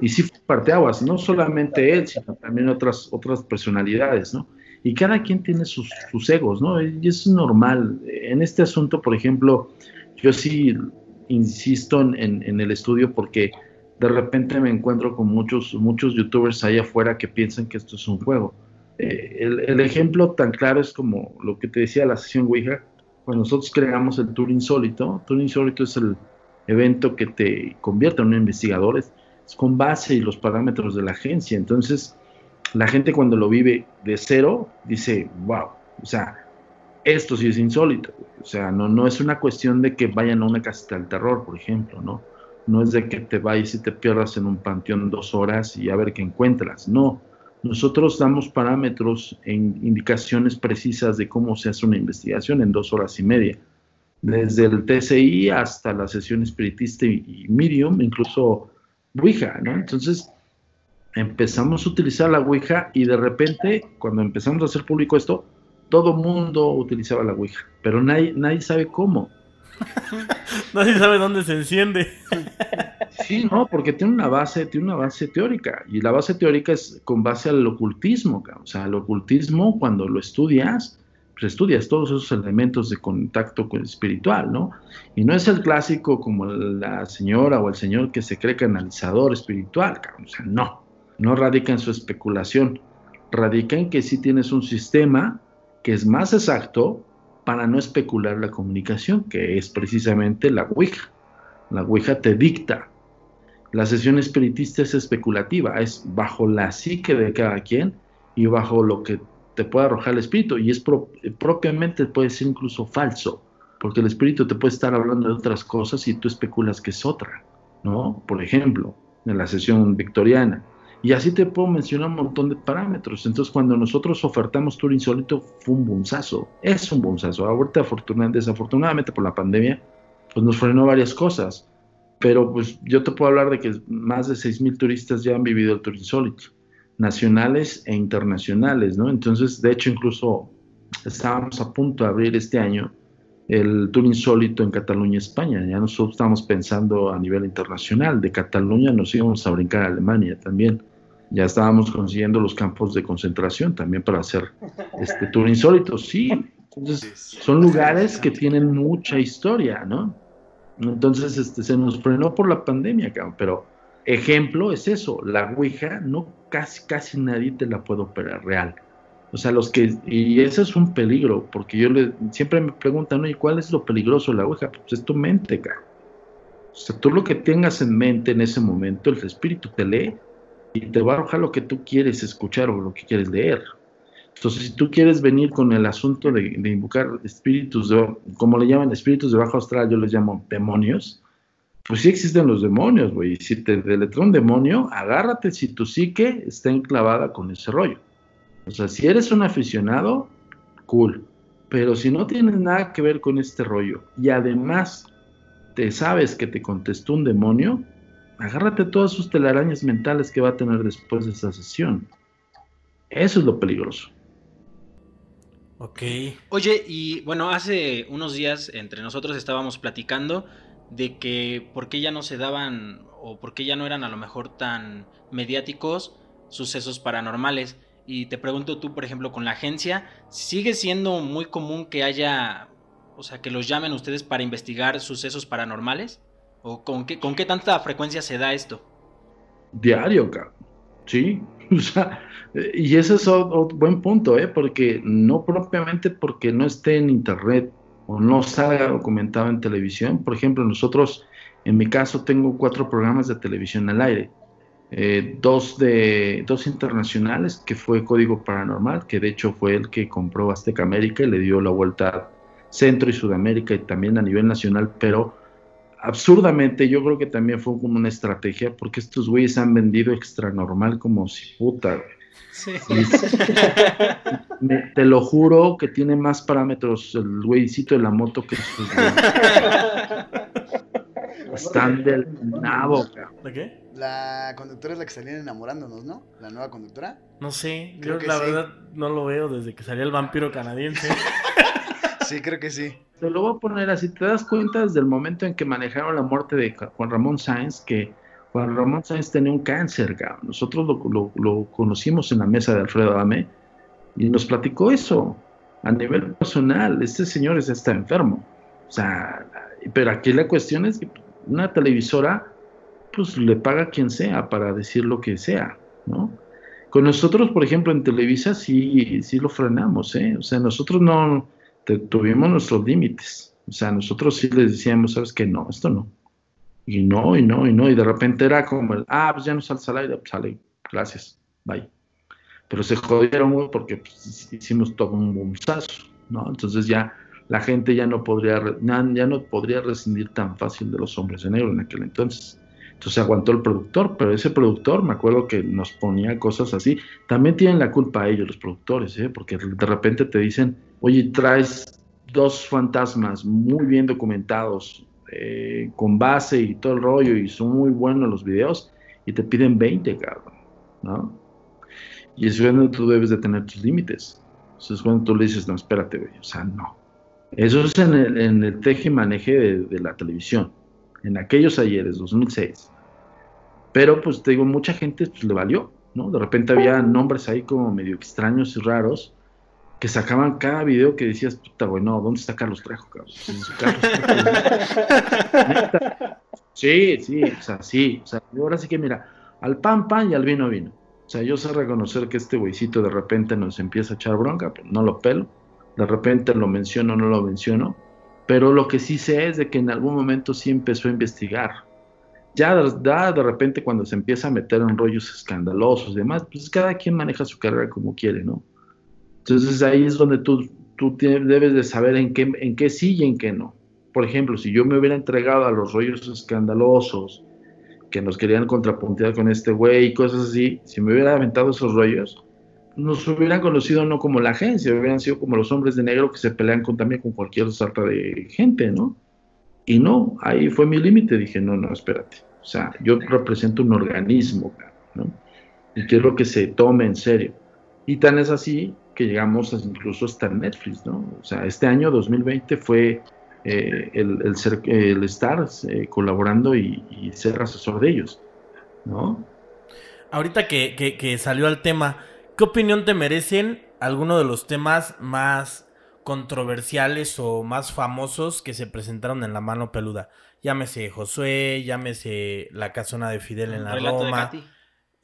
Y sí fue parteaguas, no solamente él, sino también otras, otras personalidades, ¿no? Y cada quien tiene sus, sus egos, ¿no? Y es normal. En este asunto, por ejemplo, yo sí insisto en, en el estudio porque de repente me encuentro con muchos, muchos youtubers ahí afuera que piensan que esto es un juego. Eh, el, ejemplo tan claro es como lo que te decía la sesión Ouija, cuando nosotros creamos el Tour Insólito, Tour Insólito es el evento que te convierte en un investigador, es, con base y los parámetros de la agencia, entonces la gente cuando lo vive de cero dice, wow, o sea, esto sí es insólito, o sea, no, no es una cuestión de que vayan a una casita del terror, por ejemplo, ¿no? No es de que te vayas y te pierdas en un panteón dos horas y a ver qué encuentras. No, nosotros damos parámetros e indicaciones precisas de cómo se hace una investigación en dos horas y media. Desde el TCI hasta la sesión espiritista y, medium, incluso Ouija, ¿no? Entonces empezamos a utilizar la Ouija y de repente, cuando empezamos a hacer público esto, todo mundo utilizaba la Ouija, pero nadie, nadie sabe cómo. Nadie sabe dónde se enciende. sí, no, porque tiene una base, tiene una base teórica. Y la base teórica es con base al ocultismo. O sea, el ocultismo, cuando lo estudias, pues estudias todos esos elementos de contacto con espiritual, ¿no? Y no es el clásico como la señora o el señor que se cree canalizador espiritual, o sea, no, no radica en su especulación, radica en que sí tienes un sistema que es más exacto, para no especular la comunicación, que es precisamente la Ouija. La Ouija te dicta. La sesión espiritista es especulativa, es bajo la psique de cada quien y bajo lo que te puede arrojar el espíritu. Y es propiamente puede ser incluso falso, porque el espíritu te puede estar hablando de otras cosas y tú especulas que es otra, ¿no? Por ejemplo, en la sesión victoriana. Y así te puedo mencionar un montón de parámetros. Entonces, cuando nosotros ofertamos Tour Insólito, fue un bunzazo. Es un bunzazo. Ahorita, afortunadamente, desafortunadamente por la pandemia, pues nos frenó varias cosas. Pero pues yo te puedo hablar de que más de 6.000 turistas ya han vivido el Tour Insólito, nacionales e internacionales, ¿no? Entonces, de hecho, incluso estábamos a punto de abrir este año el Tour Insólito en Cataluña, España. Ya nosotros estamos pensando a nivel internacional. De Cataluña nos íbamos a brincar a Alemania también ya estábamos consiguiendo los campos de concentración también para hacer este tour insólito. Sí, entonces son lugares que tienen mucha historia, ¿no? Entonces este, se nos frenó por la pandemia, pero ejemplo es eso, la Ouija no casi, casi nadie te la puede operar real. O sea, los que, y eso es un peligro, porque yo le, siempre me preguntan, oye, ¿cuál es lo peligroso de la Ouija? Pues es tu mente, cara. O sea, tú lo que tengas en mente en ese momento, el espíritu te lee y te va a arrojar lo que tú quieres escuchar o lo que quieres leer. Entonces, si tú quieres venir con el asunto de, invocar espíritus, de, como le llaman espíritus de bajo astral, yo les llamo demonios, pues sí existen los demonios, güey. Si te deletró un demonio, agárrate si tu psique está enclavada con ese rollo. O sea, si eres un aficionado, cool. Pero si no tienes nada que ver con este rollo y además te sabes que te contestó un demonio, agárrate todas sus telarañas mentales que va a tener después de esa sesión. Eso es lo peligroso. Ok. Oye, y bueno, hace unos días entre nosotros estábamos platicando de que por qué ya no se daban o por qué ya no eran a lo mejor tan mediáticos sucesos paranormales. Y te pregunto tú, por ejemplo, con la agencia, ¿sigue siendo muy común que haya, o sea, que los llamen ustedes para investigar sucesos paranormales? ¿O con qué, con qué tanta frecuencia se da esto? Diario, cabrón. Sí, o sea, y ese es otro buen punto, ¿eh? Porque no propiamente porque no esté en internet o no salga documentado en televisión. Por ejemplo, nosotros, en mi caso, tengo cuatro programas de televisión al aire. Eh, dos de dos internacionales que fue Código Paranormal que de hecho fue el que compró Azteca América y le dio la vuelta a Centro y Sudamérica y también a nivel nacional pero absurdamente yo creo que también fue como una estrategia porque estos güeyes han vendido extra normal como si puta te lo juro que tiene más parámetros el güeycito de la moto que sus Están del nabo, ¿De qué? La conductora es la que salían enamorándonos, ¿no? La nueva conductora. No sé, creo que la verdad no lo veo desde que salió el vampiro canadiense. sí, creo que sí. Te lo voy a poner así, te das cuenta desde el momento en que manejaron la muerte de Juan Ramón Sáenz, que Juan Ramón Sáenz tenía un cáncer, nosotros lo, conocimos en la mesa de Alfredo Adame y nos platicó eso a nivel personal. Este señor está enfermo. O sea, pero aquí la cuestión es que una televisora, pues le paga a quien sea para decir lo que sea, ¿no? Con nosotros, por ejemplo, en Televisa sí, sí lo frenamos, ¿eh? O sea, nosotros no tuvimos nuestros límites. O sea, nosotros sí les decíamos, ¿sabes qué? No, esto no. Y no, y no, y no, y de repente era como el, ah, pues ya no sales al aire, pues sale, gracias, bye. Pero se jodieron porque pues, hicimos todo un bombazo, ¿no? Entonces ya la gente ya no podría, ya no podría rescindir tan fácil de los hombres de negro en aquel entonces. Entonces aguantó el productor, pero ese productor, me acuerdo que nos ponía cosas así. También tienen la culpa ellos, los productores, ¿eh? porque de repente te dicen, oye, traes dos fantasmas muy bien documentados, eh, con base y todo el rollo, y son muy buenos los videos, y te piden 20, cabrón, ¿no? Y es cuando tú debes de tener tus límites. Es cuando tú le dices, no, espérate, güey, o sea, no. Eso es en el, en el teje maneje de, la televisión, en aquellos ayeres, 2006. Pero, pues, te digo, mucha gente pues, le valió, ¿no? De repente había nombres ahí como medio extraños y raros, que sacaban cada video que decías, puta, güey, no, ¿dónde está Carlos Trejo, cabrón? sí, sí, o sea, sí, o sea, ahora sí que mira, al pan, pan y al vino, vino. O sea, yo sé reconocer que este güeycito de repente nos empieza a echar bronca, pero no lo pelo. De repente lo menciono, no lo menciono. Pero lo que sí sé es de que en algún momento sí empezó a investigar. Ya da de repente cuando se empieza a meter en rollos escandalosos y demás, pues cada quien maneja su carrera como quiere, ¿no? Entonces ahí es donde tú, tú debes de saber en qué, en qué sí y en qué no. Por ejemplo, si yo me hubiera entregado a los rollos escandalosos que nos querían contrapuntear con este güey y cosas así, si me hubiera aventado esos rollos, nos hubieran conocido no como la agencia, hubieran sido como los hombres de negro que se pelean con, también con cualquier sarta de gente, ¿no? Y no, ahí fue mi límite, dije, no, no, espérate. O sea, yo represento un organismo, ¿no? Y quiero que se tome en serio. Y tan es así que llegamos incluso hasta Netflix, ¿no? O sea, este año 2020 fue eh, el, ser, el estar eh, colaborando y, ser asesor de ellos, ¿no? Ahorita que, que, salió al tema, ¿qué opinión te merecen algunos de los temas más controversiales o más famosos que se presentaron en la mano peluda? Llámese Josué, llámese la casona de Fidel en la Roma.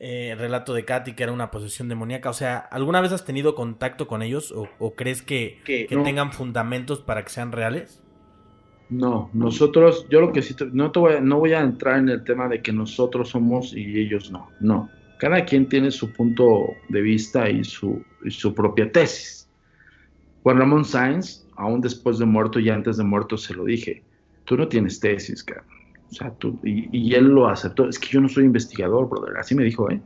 Eh, relato de Katy, que era una posesión demoníaca. O sea, ¿alguna vez has tenido contacto con ellos o, crees que, tengan fundamentos para que sean reales? No, nosotros, yo lo que sí, no, te voy, no voy a entrar en el tema de que nosotros somos y ellos no, no. Cada quien tiene su punto de vista y su, su propia tesis. Juan Ramón Sáenz, aún después de muerto y antes de muerto, se lo dije, tú no tienes tesis, cabrón. O sea, tú, y, él lo aceptó. Es que yo no soy investigador, brother. Así me dijo, ¿eh?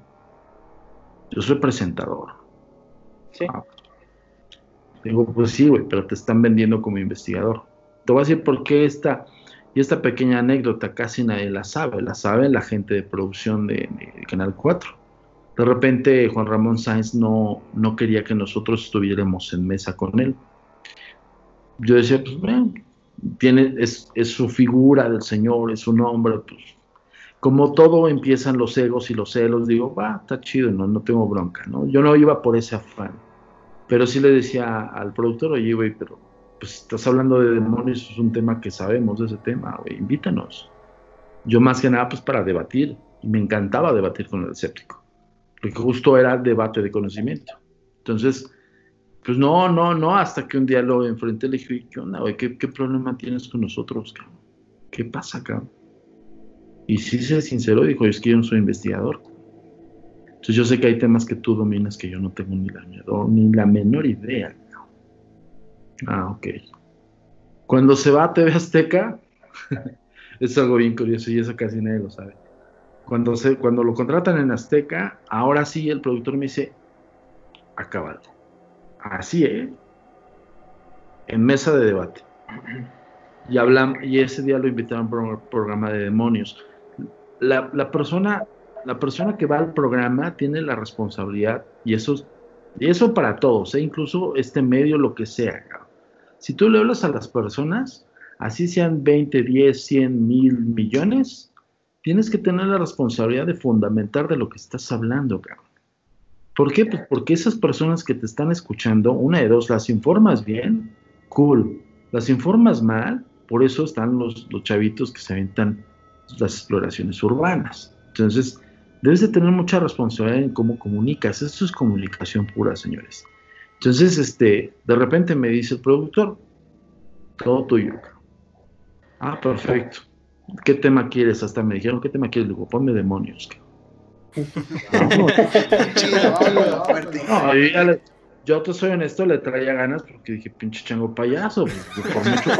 Yo soy presentador. Sí. Ah. Digo, pues sí, güey, pero te están vendiendo como investigador. Te voy a decir por qué esta, y esta pequeña anécdota casi nadie la sabe. La sabe la gente de producción de, Canal 4 de repente Juan Ramón Sáenz no, no quería que nosotros estuviéramos en mesa con él. Yo decía, pues, tiene, es, su figura del Señor, es su nombre, pues, como todo empiezan los egos y los celos, digo, va, está chido, no, no tengo bronca, ¿no? Yo no iba por ese afán, pero sí le decía al productor, oye, güey, pero pues estás hablando de demonios, es un tema que sabemos de ese tema, güey, invítanos. Yo más que nada, pues para debatir, y me encantaba debatir con el escéptico porque justo era debate de conocimiento. Entonces, pues no, no, no, hasta que un día lo enfrenté le dije, ¿qué onda, güey? ¿Qué, problema tienes con nosotros, cabrón? ¿Qué pasa, cabrón? Y sí se sincero, dijo, es que yo no soy investigador. Entonces yo sé que hay temas que tú dominas que yo no tengo ni la ni la menor idea. Ah, ok. Cuando se va a TV Azteca, es algo bien curioso y eso casi nadie lo sabe. Cuando, se, cuando lo contratan en Azteca, ahora sí el productor me dice, acabado. Así, ¿eh? En mesa de debate. Y, hablan, y ese día lo invitaron por un programa de demonios. La, persona, la persona que va al programa tiene la responsabilidad, y eso, y eso para todos, ¿eh? incluso este medio, lo que sea. Si tú le hablas a las personas, así sean 20, 10, 100, mil millones, tienes que tener la responsabilidad de fundamentar de lo que estás hablando, cabrón. ¿Por qué? Pues porque esas personas que te están escuchando, una de dos, las informas bien, cool. Las informas mal, por eso están los, los chavitos que se aventan las exploraciones urbanas. Entonces, debes de tener mucha responsabilidad en cómo comunicas. Esto es comunicación pura, señores. Entonces, este, de repente me dice el productor, todo tuyo. Ah, perfecto. ¿qué tema quieres? Hasta me dijeron, ¿qué tema quieres? Digo, ponme demonios. Yo, te soy honesto, le traía ganas porque dije, pinche chango payaso. Pues, por mucho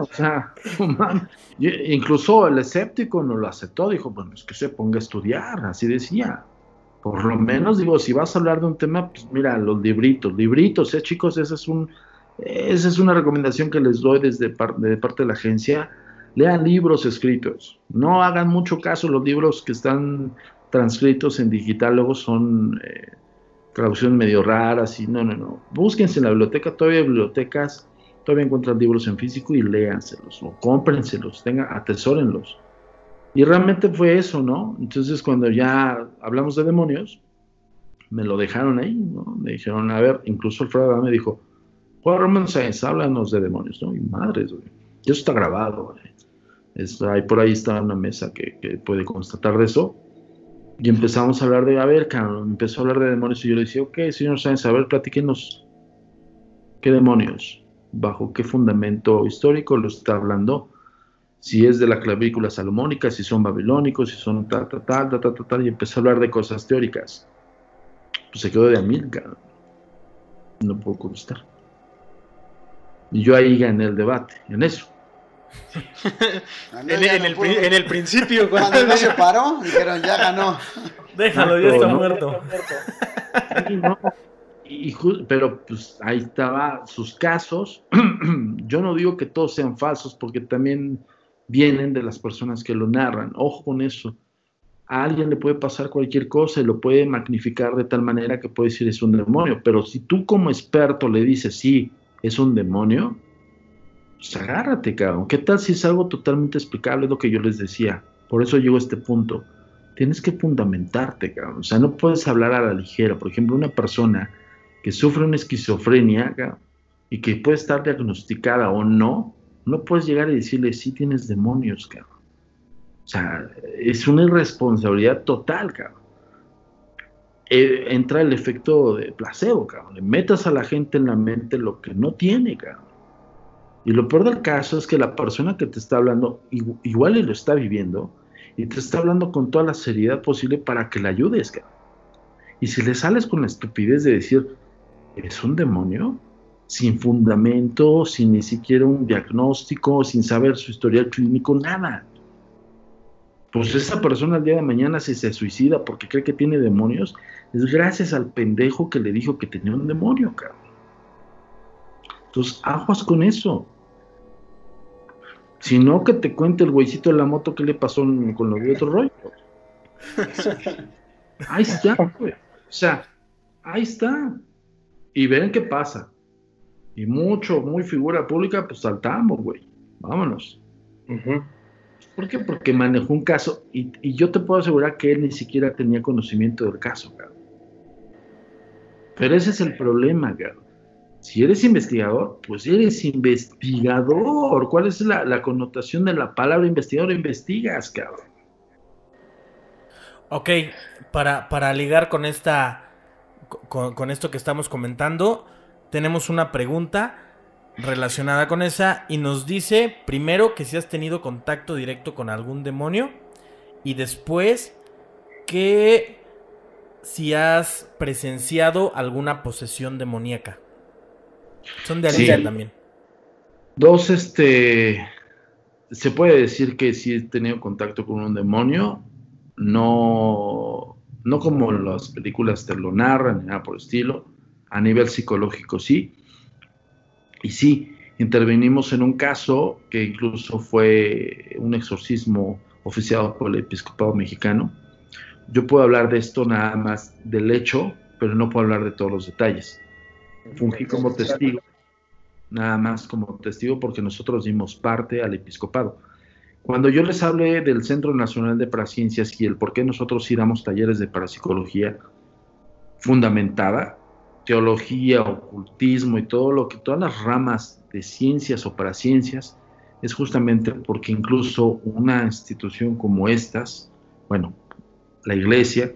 o sea, incluso el escéptico no lo aceptó, dijo, bueno, es que se ponga a estudiar, así decía. Por lo menos, digo, si vas a hablar de un tema, pues mira, los libritos, libritos, ¿eh, chicos? Esa es, un, esa es una recomendación que les doy desde de parte de la agencia lean libros escritos. No hagan mucho caso los libros que están transcritos en digital, luego son eh, traducciones medio raras y no, no, no. Búsquense en la biblioteca, todavía hay bibliotecas, todavía encuentran libros en físico y léanselos o cómprenselos, tengan, atesórenlos. Y realmente fue eso, ¿no? Entonces cuando ya hablamos de demonios, me lo dejaron ahí, ¿no? Me dijeron, a ver, incluso Alfredo me dijo, Juan Roman Sáenz, háblanos de demonios, ¿no? Y madres, güey. Eso está grabado, güey por ahí está una mesa que, puede constatar de eso. Y empezamos a hablar de, a ver, empezó a hablar de demonios y yo le decía, ok, señor Sáenz, a ver, platíquenos, ¿qué demonios? ¿Bajo qué fundamento histórico lo está hablando? Si es de la clavícula salomónica, si son babilónicos, si son tal, tal, tal, tal, tal, y empezó a hablar de cosas teóricas. Pues se quedó de Amilcar. No puedo contestar. Y yo ahí gané el debate, en eso en, el, principio, cuando, no se paró, dijeron ya ganó. Déjalo, ya está muerto. pero pues ahí estaba sus casos. Yo no digo que todos sean falsos porque también vienen de las personas que lo narran. Ojo con eso. A alguien le puede pasar cualquier cosa y lo puede magnificar de tal manera que puede decir es un demonio. Pero si tú como experto le dices sí, es un demonio, pues agárrate, cabrón. ¿Qué tal si es algo totalmente explicable? Es lo que yo les decía. Por eso llego a este punto. Tienes que fundamentarte, cabrón. O sea, no puedes hablar a la ligera. Por ejemplo, una persona que sufre una esquizofrenia y que puede estar diagnosticada o no, no puedes llegar y decirle, sí tienes demonios, cabrón. O sea, es una irresponsabilidad total, cabrón. Eh, entra el efecto de placebo, cabrón. Le metas a la gente en la mente lo que no tiene, cabrón. Y lo peor del caso es que la persona que te está hablando igual y lo está viviendo y te está hablando con toda la seriedad posible para que le ayudes, cabrón. Y si le sales con la estupidez de decir, es un demonio, sin fundamento, sin ni siquiera un diagnóstico, sin saber su historial clínico, nada. Pues esa persona al día de mañana si se suicida porque cree que tiene demonios, es gracias al pendejo que le dijo que tenía un demonio, cabrón. Entonces, aguas con eso. Si no, que te cuente el güeycito de la moto qué le pasó con los de otro rollo. Ahí está, güey. O sea, ahí está. Y ven qué pasa. Y mucho, muy figura pública, pues saltamos, güey. Vámonos. ¿Por qué? Porque manejó un caso y, yo te puedo asegurar que él ni siquiera tenía conocimiento del caso, cabrón. Pero ese es el problema, cabrón. Si eres investigador, pues eres investigador. ¿Cuál es la, connotación de la palabra investigador? Investigas, cabrón. Ok, para, para ligar con esta. con esto que estamos comentando, tenemos una pregunta relacionada con esa y nos dice primero que si has tenido contacto directo con algún demonio y después que si has presenciado alguna posesión demoníaca. Son de Alicia también. Dos, este, se puede decir que si he tenido contacto con un demonio, no, no como las películas te lo narran, ni nada por el estilo, a nivel psicológico sí, y sí, intervenimos en un caso que incluso fue un exorcismo oficiado por el episcopado mexicano. Yo puedo hablar de esto nada más del hecho, pero no puedo hablar de todos los detalles. Fungí como testigo, nada más como testigo porque nosotros dimos parte al episcopado. Cuando yo les hablé del Centro Nacional de Paraciencias y el por qué nosotros sí damos talleres de parapsicología fundamentada, teología, ocultismo y todo lo que, todas las ramas de ciencias o paraciencias, es justamente porque incluso una institución como estas, bueno, la iglesia,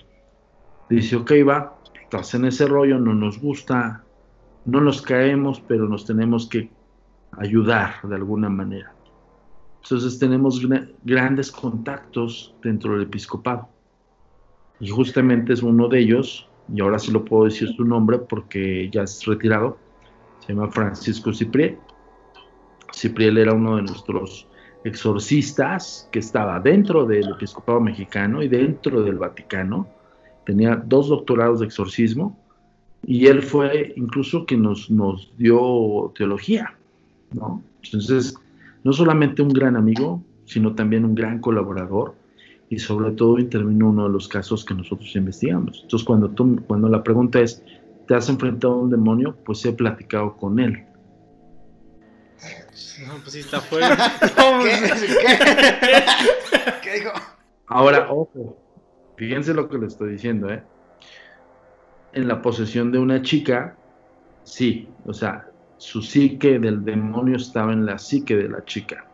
dice, ok, va, estás en ese rollo, no nos gusta, no nos caemos, pero nos tenemos que ayudar de alguna manera. Entonces tenemos grandes contactos dentro del episcopado. Y justamente es uno de ellos y ahora sí lo puedo decir su nombre porque ya es retirado, se llama Francisco Cipriel. Cipriel era uno de nuestros exorcistas que estaba dentro del episcopado mexicano y dentro del Vaticano. Tenía dos doctorados de exorcismo y él fue incluso quien nos, nos dio teología, ¿no? Entonces, no solamente un gran amigo, sino también un gran colaborador y sobre todo intervino uno de los casos que nosotros investigamos. Entonces, cuando, tú, cuando la pregunta es, ¿te has enfrentado a un demonio? Pues he platicado con él. No, pues sí está fuera. ¿Qué? dijo? Ahora, ojo, fíjense lo que le estoy diciendo, ¿eh? En la posesión de una chica, sí, o sea, su psique del demonio estaba en la psique de la chica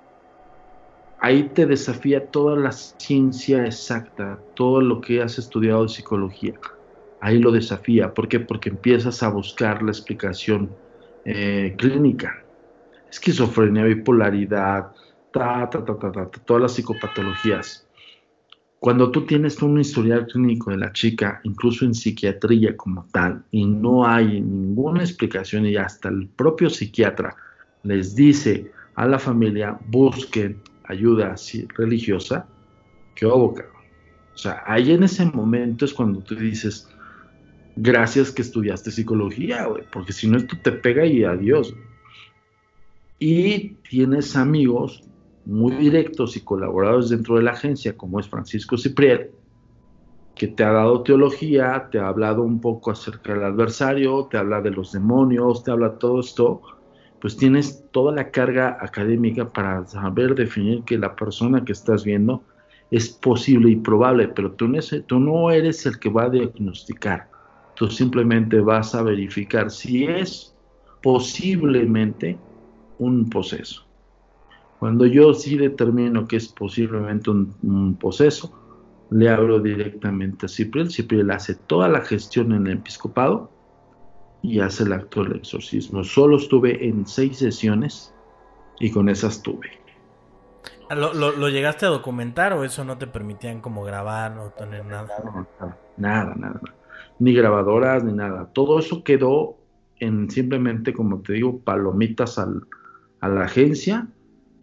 ahí te desafía toda la ciencia exacta, todo lo que has estudiado de psicología. Ahí lo desafía. ¿Por qué? Porque empiezas a buscar la explicación eh, clínica. Esquizofrenia, bipolaridad, ta, ta, ta, ta, ta, todas las psicopatologías. Cuando tú tienes un historial clínico de la chica, incluso en psiquiatría como tal, y no hay ninguna explicación y hasta el propio psiquiatra les dice a la familia, busquen ayuda religiosa, que hubo, O sea, ahí en ese momento es cuando tú dices, gracias que estudiaste psicología, güey, porque si no esto te pega y adiós. Y tienes amigos muy directos y colaboradores dentro de la agencia, como es Francisco Cipriel, que te ha dado teología, te ha hablado un poco acerca del adversario, te habla de los demonios, te habla todo esto, pues tienes toda la carga académica para saber definir que la persona que estás viendo es posible y probable, pero tú no, tú no eres el que va a diagnosticar, tú simplemente vas a verificar si es posiblemente un proceso. Cuando yo sí determino que es posiblemente un, un poseso, le hablo directamente a Cipriel. Cipriel hace toda la gestión en el episcopado y hace el acto del exorcismo. Solo estuve en seis sesiones y con esas tuve. ¿Lo, lo, llegaste a documentar o eso no te permitían como grabar o tener nada? nada, nada, Ni grabadoras ni nada. Todo eso quedó en simplemente, como te digo, palomitas al, a la agencia,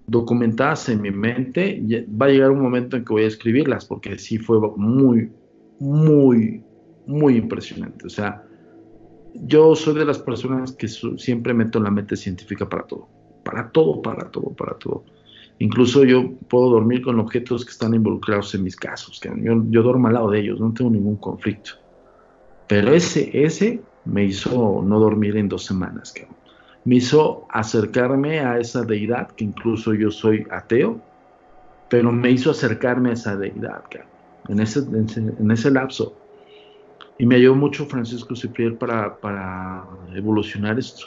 documentadas en mi mente. Va a llegar un momento en que voy a escribirlas porque sí fue muy, muy, muy impresionante. O sea, yo soy de las personas que siempre meto la mente científica para todo. Para todo, para todo, para todo. Incluso yo puedo dormir con objetos que están involucrados en mis casos. Que yo, duermo al lado de ellos, no tengo ningún conflicto. Pero ese, ese me hizo no dormir en dos semanas. Me hizo acercarme a esa deidad, que incluso yo soy ateo, pero me hizo acercarme a esa deidad, en, ese, en, ese, lapso. Y me ayudó mucho Francisco Cipriel para, para evolucionar esto.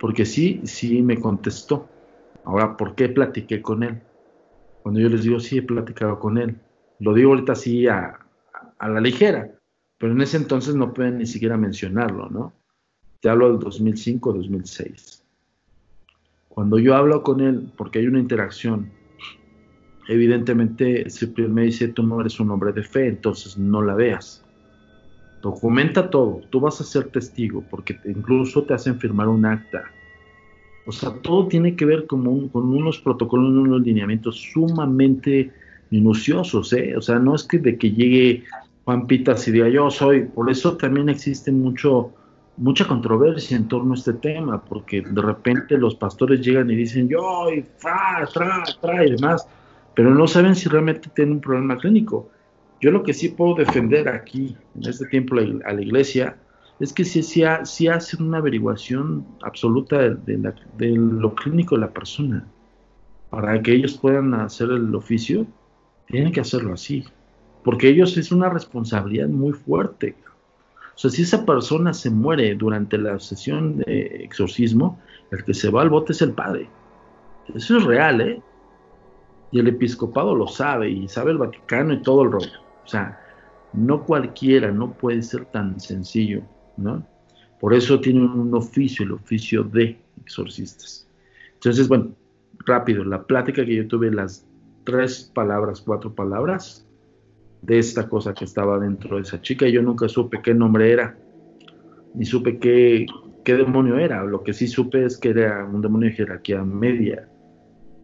Porque sí, sí me contestó. Ahora, ¿por qué platiqué con él? Cuando yo les digo, sí, he platicado con él. Lo digo ahorita así a, a la ligera, pero en ese entonces no pueden ni siquiera mencionarlo, ¿no? Te hablo del 2005, 2006. Cuando yo hablo con él, porque hay una interacción, evidentemente Cipriano me dice, tú no eres un hombre de fe, entonces no la veas. Documenta todo, tú vas a ser testigo, porque incluso te hacen firmar un acta. O sea, todo tiene que ver con, con unos protocolos, unos lineamientos sumamente minuciosos, ¿eh? O sea, no es que de que llegue Juan Pitas y diga yo soy, por eso también existe mucho, mucha controversia en torno a este tema, porque de repente los pastores llegan y dicen yo, y fra, tra, tra y demás, pero no saben si realmente tienen un problema clínico. Yo lo que sí puedo defender aquí, en este tiempo, a la iglesia, es que si, hacen una averiguación absoluta de, de, lo clínico de la persona. Para que ellos puedan hacer el oficio, tienen que hacerlo así porque ellos es una responsabilidad muy fuerte. O sea, si esa persona se muere durante la sesión de exorcismo, el que se va al bote es el padre. Eso es real, ¿eh? Y el episcopado lo sabe, y sabe el Vaticano y todo el rollo. O sea, no cualquiera, no puede ser tan sencillo, ¿no? Por eso tienen un oficio, el oficio de exorcistas. Entonces, bueno, rápido, la plática que yo tuve, las tres palabras, cuatro palabras, de esta cosa que estaba dentro de esa chica y yo nunca supe qué nombre era, ni supe qué, qué demonio era. Lo que sí supe es que era un demonio de jerarquía media.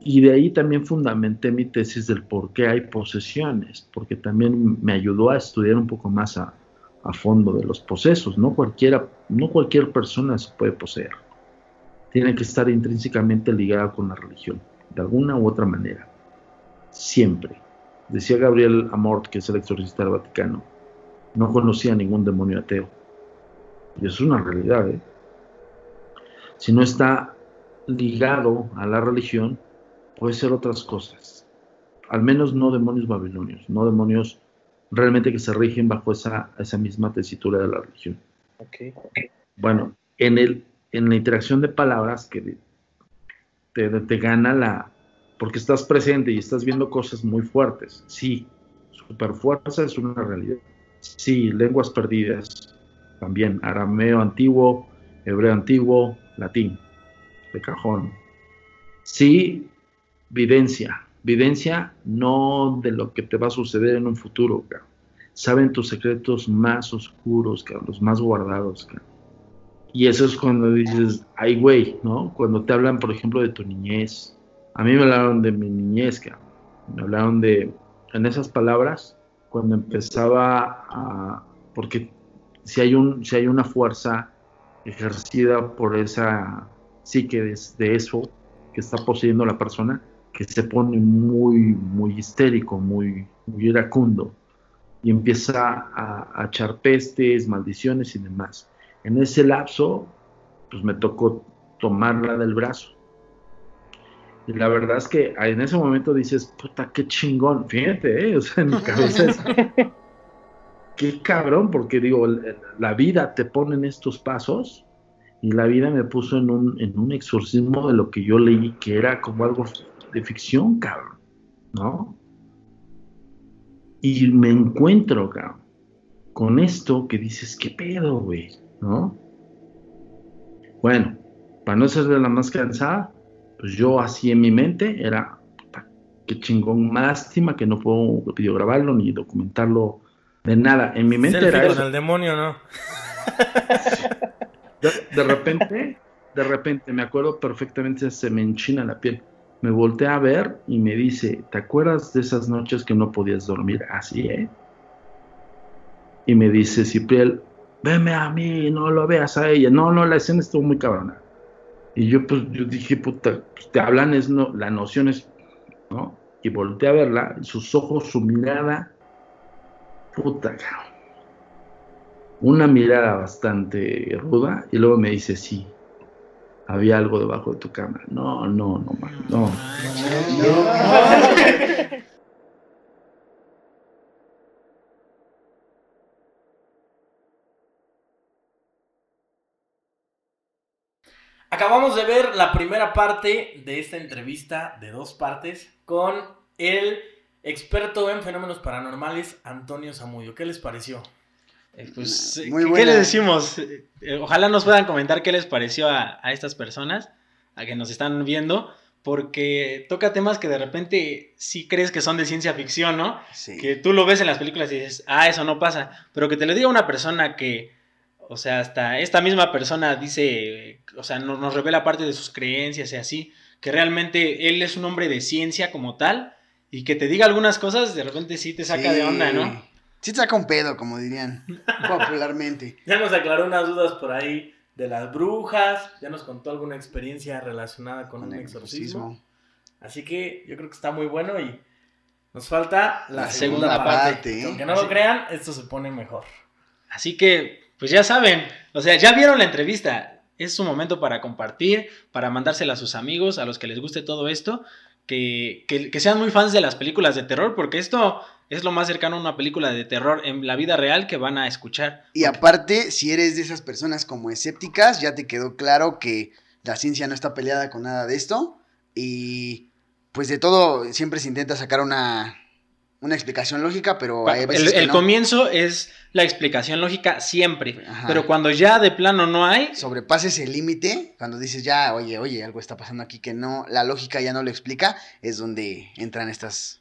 Y de ahí también fundamenté mi tesis del por qué hay posesiones, porque también me ayudó a estudiar un poco más a, a fondo de los posesos. No, cualquiera, no cualquier persona se puede poseer. Tiene que estar intrínsecamente ligada con la religión, de alguna u otra manera. Siempre. Decía Gabriel Amort, que es el exorcista del Vaticano, no conocía ningún demonio ateo. Y eso es una realidad, ¿eh? Si no está ligado a la religión, puede ser otras cosas. Al menos no demonios babilonios, no demonios realmente que se rigen bajo esa, esa misma tesitura de la religión. Bueno, en, el, en la interacción de palabras que te, te gana la, porque estás presente y estás viendo cosas muy fuertes. Sí, superfuerza es una realidad. Sí, lenguas perdidas, también arameo antiguo, hebreo antiguo, latín, de cajón. Sí, videncia, videncia no de lo que te va a suceder en un futuro, saben tus secretos más oscuros, los más guardados. Y eso es cuando dices, ay, güey, ¿no? Cuando te hablan, por ejemplo, de tu niñez, a mí me hablaron de mi niñez, me hablaron de, en esas palabras, cuando empezaba a, porque si hay, un, si hay una fuerza ejercida por esa psique de, de eso que está poseyendo la persona, que se pone muy, muy histérico, muy, muy iracundo, y empieza a, a echar pestes, maldiciones y demás. En ese lapso, pues me tocó tomarla del brazo y la verdad es que en ese momento dices, puta, qué chingón. Fíjate, ¿eh? o sea, en mi cabeza es, qué cabrón, porque digo, la vida te pone en estos pasos y la vida me puso en un, en un exorcismo de lo que yo leí que era como algo de ficción, cabrón, ¿no? Y me encuentro, cabrón, con esto que dices, ¿qué pedo, güey? ¿No? Bueno, para no ser de la más cansada, pues yo así en mi mente era, puta, qué chingón, lástima que no puedo videograbarlo ni documentarlo de nada. En mi mente Selfie era con eso. el demonio, ¿no? De, de repente, de repente, me acuerdo perfectamente, se me enchina la piel. Me volteé a ver y me dice, ¿te acuerdas de esas noches que no podías dormir? Así, ¿eh? Y me dice Cipriel, veme a mí, no lo veas a ella. No, no, la escena estuvo muy cabrona. Y yo, pues, yo dije, puta, pues, te hablan, es no, la noción es, ¿no? Y volteé a verla, sus ojos, su mirada, puta, cabrón. Una mirada bastante ruda, y luego me dice, sí, había algo debajo de tu cama. No, no, no, man, no. Acabamos de ver la primera parte de esta entrevista de dos partes con el experto en fenómenos paranormales, Antonio Zamudio. ¿Qué les pareció? Eh, pues, Muy ¿qué, buena. les decimos? Eh, eh, ojalá nos puedan comentar qué les pareció a, a estas personas, a que nos están viendo, porque toca temas que de repente sí crees que son de ciencia ficción, ¿no? Sí. Que tú lo ves en las películas y dices, ah, eso no pasa. Pero que te lo diga una persona que, o sea, hasta esta misma persona dice, o sea, no- nos revela parte de sus creencias y así, que realmente él es un hombre de ciencia como tal, y que te diga algunas cosas, de repente sí te saca Sí. de onda, ¿no? Sí te saca un pedo, como dirían popularmente. Ya nos aclaró unas dudas por ahí de las brujas, ya nos contó alguna experiencia relacionada con, Con un exorcismo. exorcismo. Así que yo creo que está muy bueno y nos falta la, La segunda, segunda parte. parte, ¿eh? Aunque no lo crean, esto se pone mejor. Así que, pues ya saben, o sea, ya vieron la entrevista. Es su momento para compartir, para mandársela a sus amigos, a los que les guste todo esto, que, que, que sean muy fans de las películas de terror, porque esto es lo más cercano a una película de terror en la vida real que van a escuchar. Y aparte, si eres de esas personas como escépticas, ya te quedó claro que la ciencia no está peleada con nada de esto. Y pues de todo siempre se intenta sacar una, una explicación lógica, pero hay el veces que el no. comienzo es la explicación lógica siempre, Ajá. pero cuando ya de plano no hay, sobrepases el límite, cuando dices ya, oye, oye, algo está pasando aquí que no, la lógica ya no lo explica, es donde entran estas...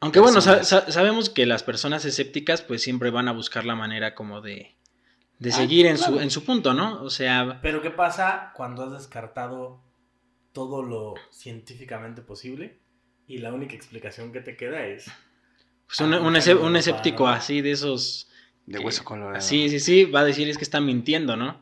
Aunque bueno, sa- personas. sa- sabemos que las personas escépticas pues siempre van a buscar la manera como de, de Ah, seguir en, su, en su punto, ¿no? O sea, Pero ¿qué pasa cuando has descartado todo lo científicamente posible y la única explicación que te queda es... pues, un, Ah, un, un escéptico así de esos... De que- hueso colorado. Sí, sí, sí, va a decir es que está mintiendo, ¿no?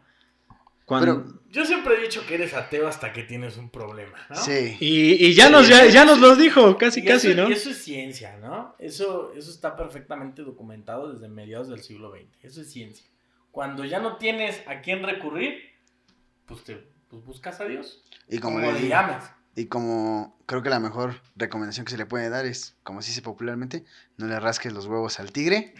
Cuando, Pero- Yo siempre he dicho que eres ateo hasta que tienes un problema, ¿no? Sí. y, y ya, Sí, nos, ya, ya nos lo dijo, casi, Y casi, eso, ¿no? y eso es ciencia, ¿no? Eso, eso está perfectamente documentado desde mediados del siglo XX. Eso es ciencia. Cuando ya no tienes a quién recurrir, pues te pues buscas a Dios. Y como, Como le digo, llames. Y como creo que la mejor recomendación que se le puede dar es, como se dice popularmente, no le rasques los huevos al tigre,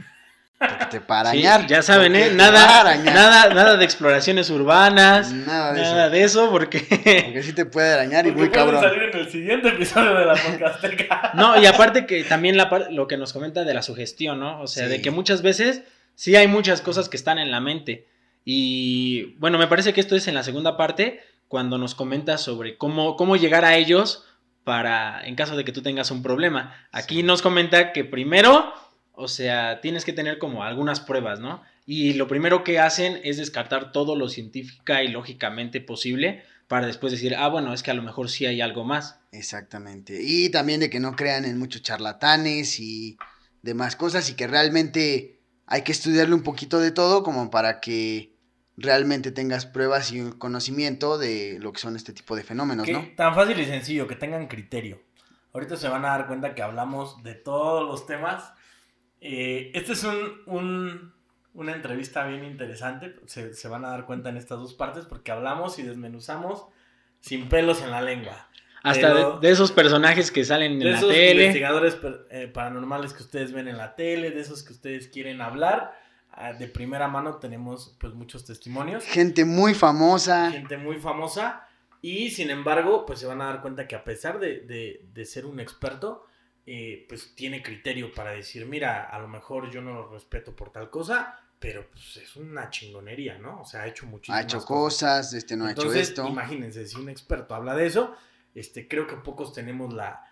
porque te para Sí, arañar. ya saben, ¿eh? Nada, nada, nada de exploraciones urbanas, Nada de nada eso. de eso, porque... Porque sí te puede arañar y Porque muy cabrón. salir en el siguiente episodio de la podcasteca. No, y aparte que también la lo que nos comenta de la sugestión, ¿no? O sea, Sí. de que muchas veces sí hay muchas cosas que están en la mente. Y bueno, me parece que esto es en la segunda parte, cuando nos comenta sobre cómo, cómo llegar a ellos para, en caso de que tú tengas un problema. Aquí Sí. nos comenta que primero, o sea, tienes que tener como algunas pruebas, ¿no? Y lo primero que hacen es descartar todo lo científica y lógicamente posible para después decir, ah, bueno, es que a lo mejor sí hay algo más. Exactamente. Y también de que no crean en muchos charlatanes y demás cosas y que realmente hay que estudiarle un poquito de todo como para que realmente tengas pruebas y un conocimiento de lo que son este tipo de fenómenos, Que ¿no? Tan fácil y sencillo, que tengan criterio. Ahorita se van a dar cuenta que hablamos de todos los temas. Eh, este es un, un- una entrevista bien interesante. Se, se van a dar cuenta en estas dos partes porque hablamos y desmenuzamos sin pelos en la lengua. Hasta de, de esos personajes que salen De en la esos tele. investigadores per- eh, paranormales que ustedes ven en la tele, de esos que ustedes quieren hablar. Ah, de primera mano tenemos pues muchos testimonios. Gente muy famosa. Gente muy famosa. Y sin embargo, pues se van a dar cuenta que a pesar de, de- de ser un experto, eh, pues tiene criterio para decir, mira, a lo mejor yo no lo respeto por tal cosa, pero pues es una chingonería, ¿no? O sea, ha hecho muchísimas Ha hecho cosas, este no ha Entonces, hecho esto. imagínense, si un experto habla de eso, este, creo que pocos tenemos la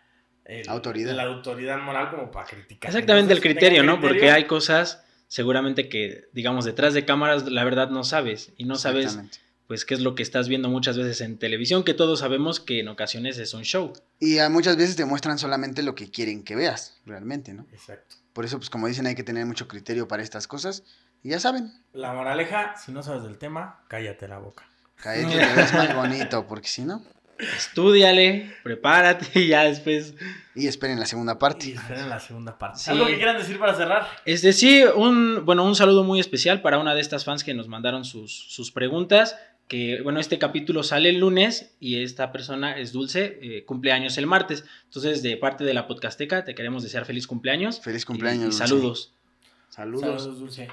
el- Autoridad. la autoridad moral como para criticar. Exactamente el Entonces, criterio, tengan ¿no? Porque criterio. hay cosas seguramente que, digamos, detrás de cámaras, la verdad no sabes. Y no sabes, pues, qué es lo que estás viendo muchas veces en televisión, que todos sabemos que en ocasiones es un show. Y muchas veces te muestran solamente lo que quieren que veas, realmente, ¿no? Exacto. Por eso, pues como dicen, hay que tener mucho criterio para estas cosas. Y ya saben, La moraleja, si no sabes del tema, cállate la boca. cállate, te ves más bonito, porque si no. Estúdiale, prepárate y ya después. Y esperen la segunda parte. Y esperen la segunda parte. Sí. ¿Algo que quieran decir para cerrar? Este sí, un, bueno, un saludo muy especial para una de estas fans que nos mandaron sus, sus preguntas. Que bueno, este capítulo sale el lunes y esta persona es Dulce, eh, cumpleaños el martes. Entonces, de parte de la Podcasteca, te queremos desear feliz cumpleaños. Feliz y- cumpleaños. Y, Dulce. saludos. Saludos. Saludos, Dulce.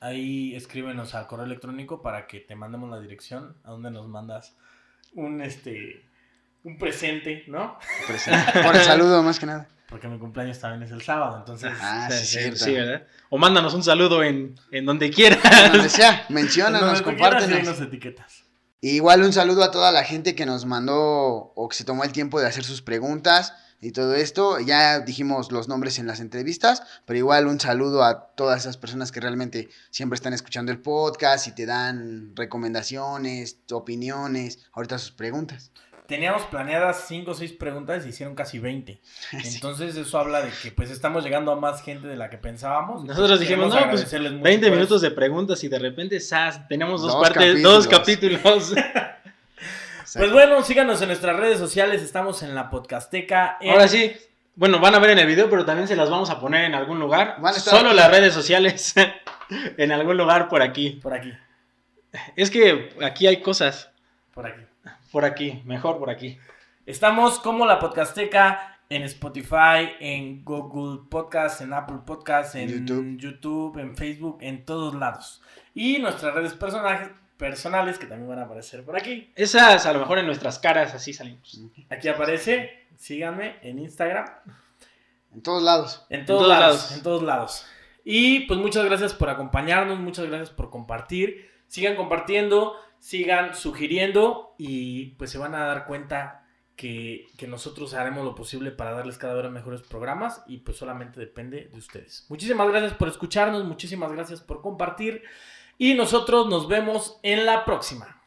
Ahí escríbenos al correo electrónico para que te mandemos la dirección a donde nos mandas un este un presente, ¿no? Presente. Por el saludo, más que nada. Porque mi cumpleaños también es el sábado, entonces Ah, sí, cierto. sí, ¿verdad? O mándanos un saludo en, en donde quieras. Donde sea, menciónanos, compártenos. nos etiquetas. Igual un saludo a toda la gente que nos mandó o que se tomó el tiempo de hacer sus preguntas y todo esto. Ya dijimos los nombres en las entrevistas, pero igual un saludo a todas esas personas que realmente siempre están escuchando el podcast y te dan recomendaciones, opiniones, ahorita sus preguntas. Teníamos planeadas 5 o 6 preguntas y hicieron casi 20. Entonces eso habla de que pues estamos llegando a más gente de la que pensábamos. Nosotros dijimos, no, pues agradecerles mucho 20 por minutos de preguntas y de repente, ¡zas! Tenemos dos, Dos partes, dos capítulos. Pues bueno, síganos en nuestras redes sociales, estamos en la Podcasteca. en- Ahora sí, bueno, van a ver en el video, pero también se las vamos a poner en algún lugar. Solo aquí. las redes sociales, en algún lugar por aquí. Por aquí, Es que aquí hay cosas. por aquí. Por aquí, mejor por aquí. Estamos como la Podcasteca en Spotify, en Google Podcast, en Apple Podcast, en YouTube. YouTube. en Facebook, en todos lados. Y nuestras redes personajes, personales que también van a aparecer por aquí. Esas a lo mejor en nuestras caras así salimos. Aquí aparece, síganme en Instagram, En todos lados. en todos, todos lados, lados. en todos lados. Y pues muchas gracias por acompañarnos, muchas gracias por compartir. Sigan compartiendo, sigan sugiriendo y pues se van a dar cuenta que, que nosotros haremos lo posible para darles cada vez mejores programas y pues solamente depende de ustedes. Muchísimas gracias por escucharnos, muchísimas gracias por compartir y nosotros nos vemos en la próxima.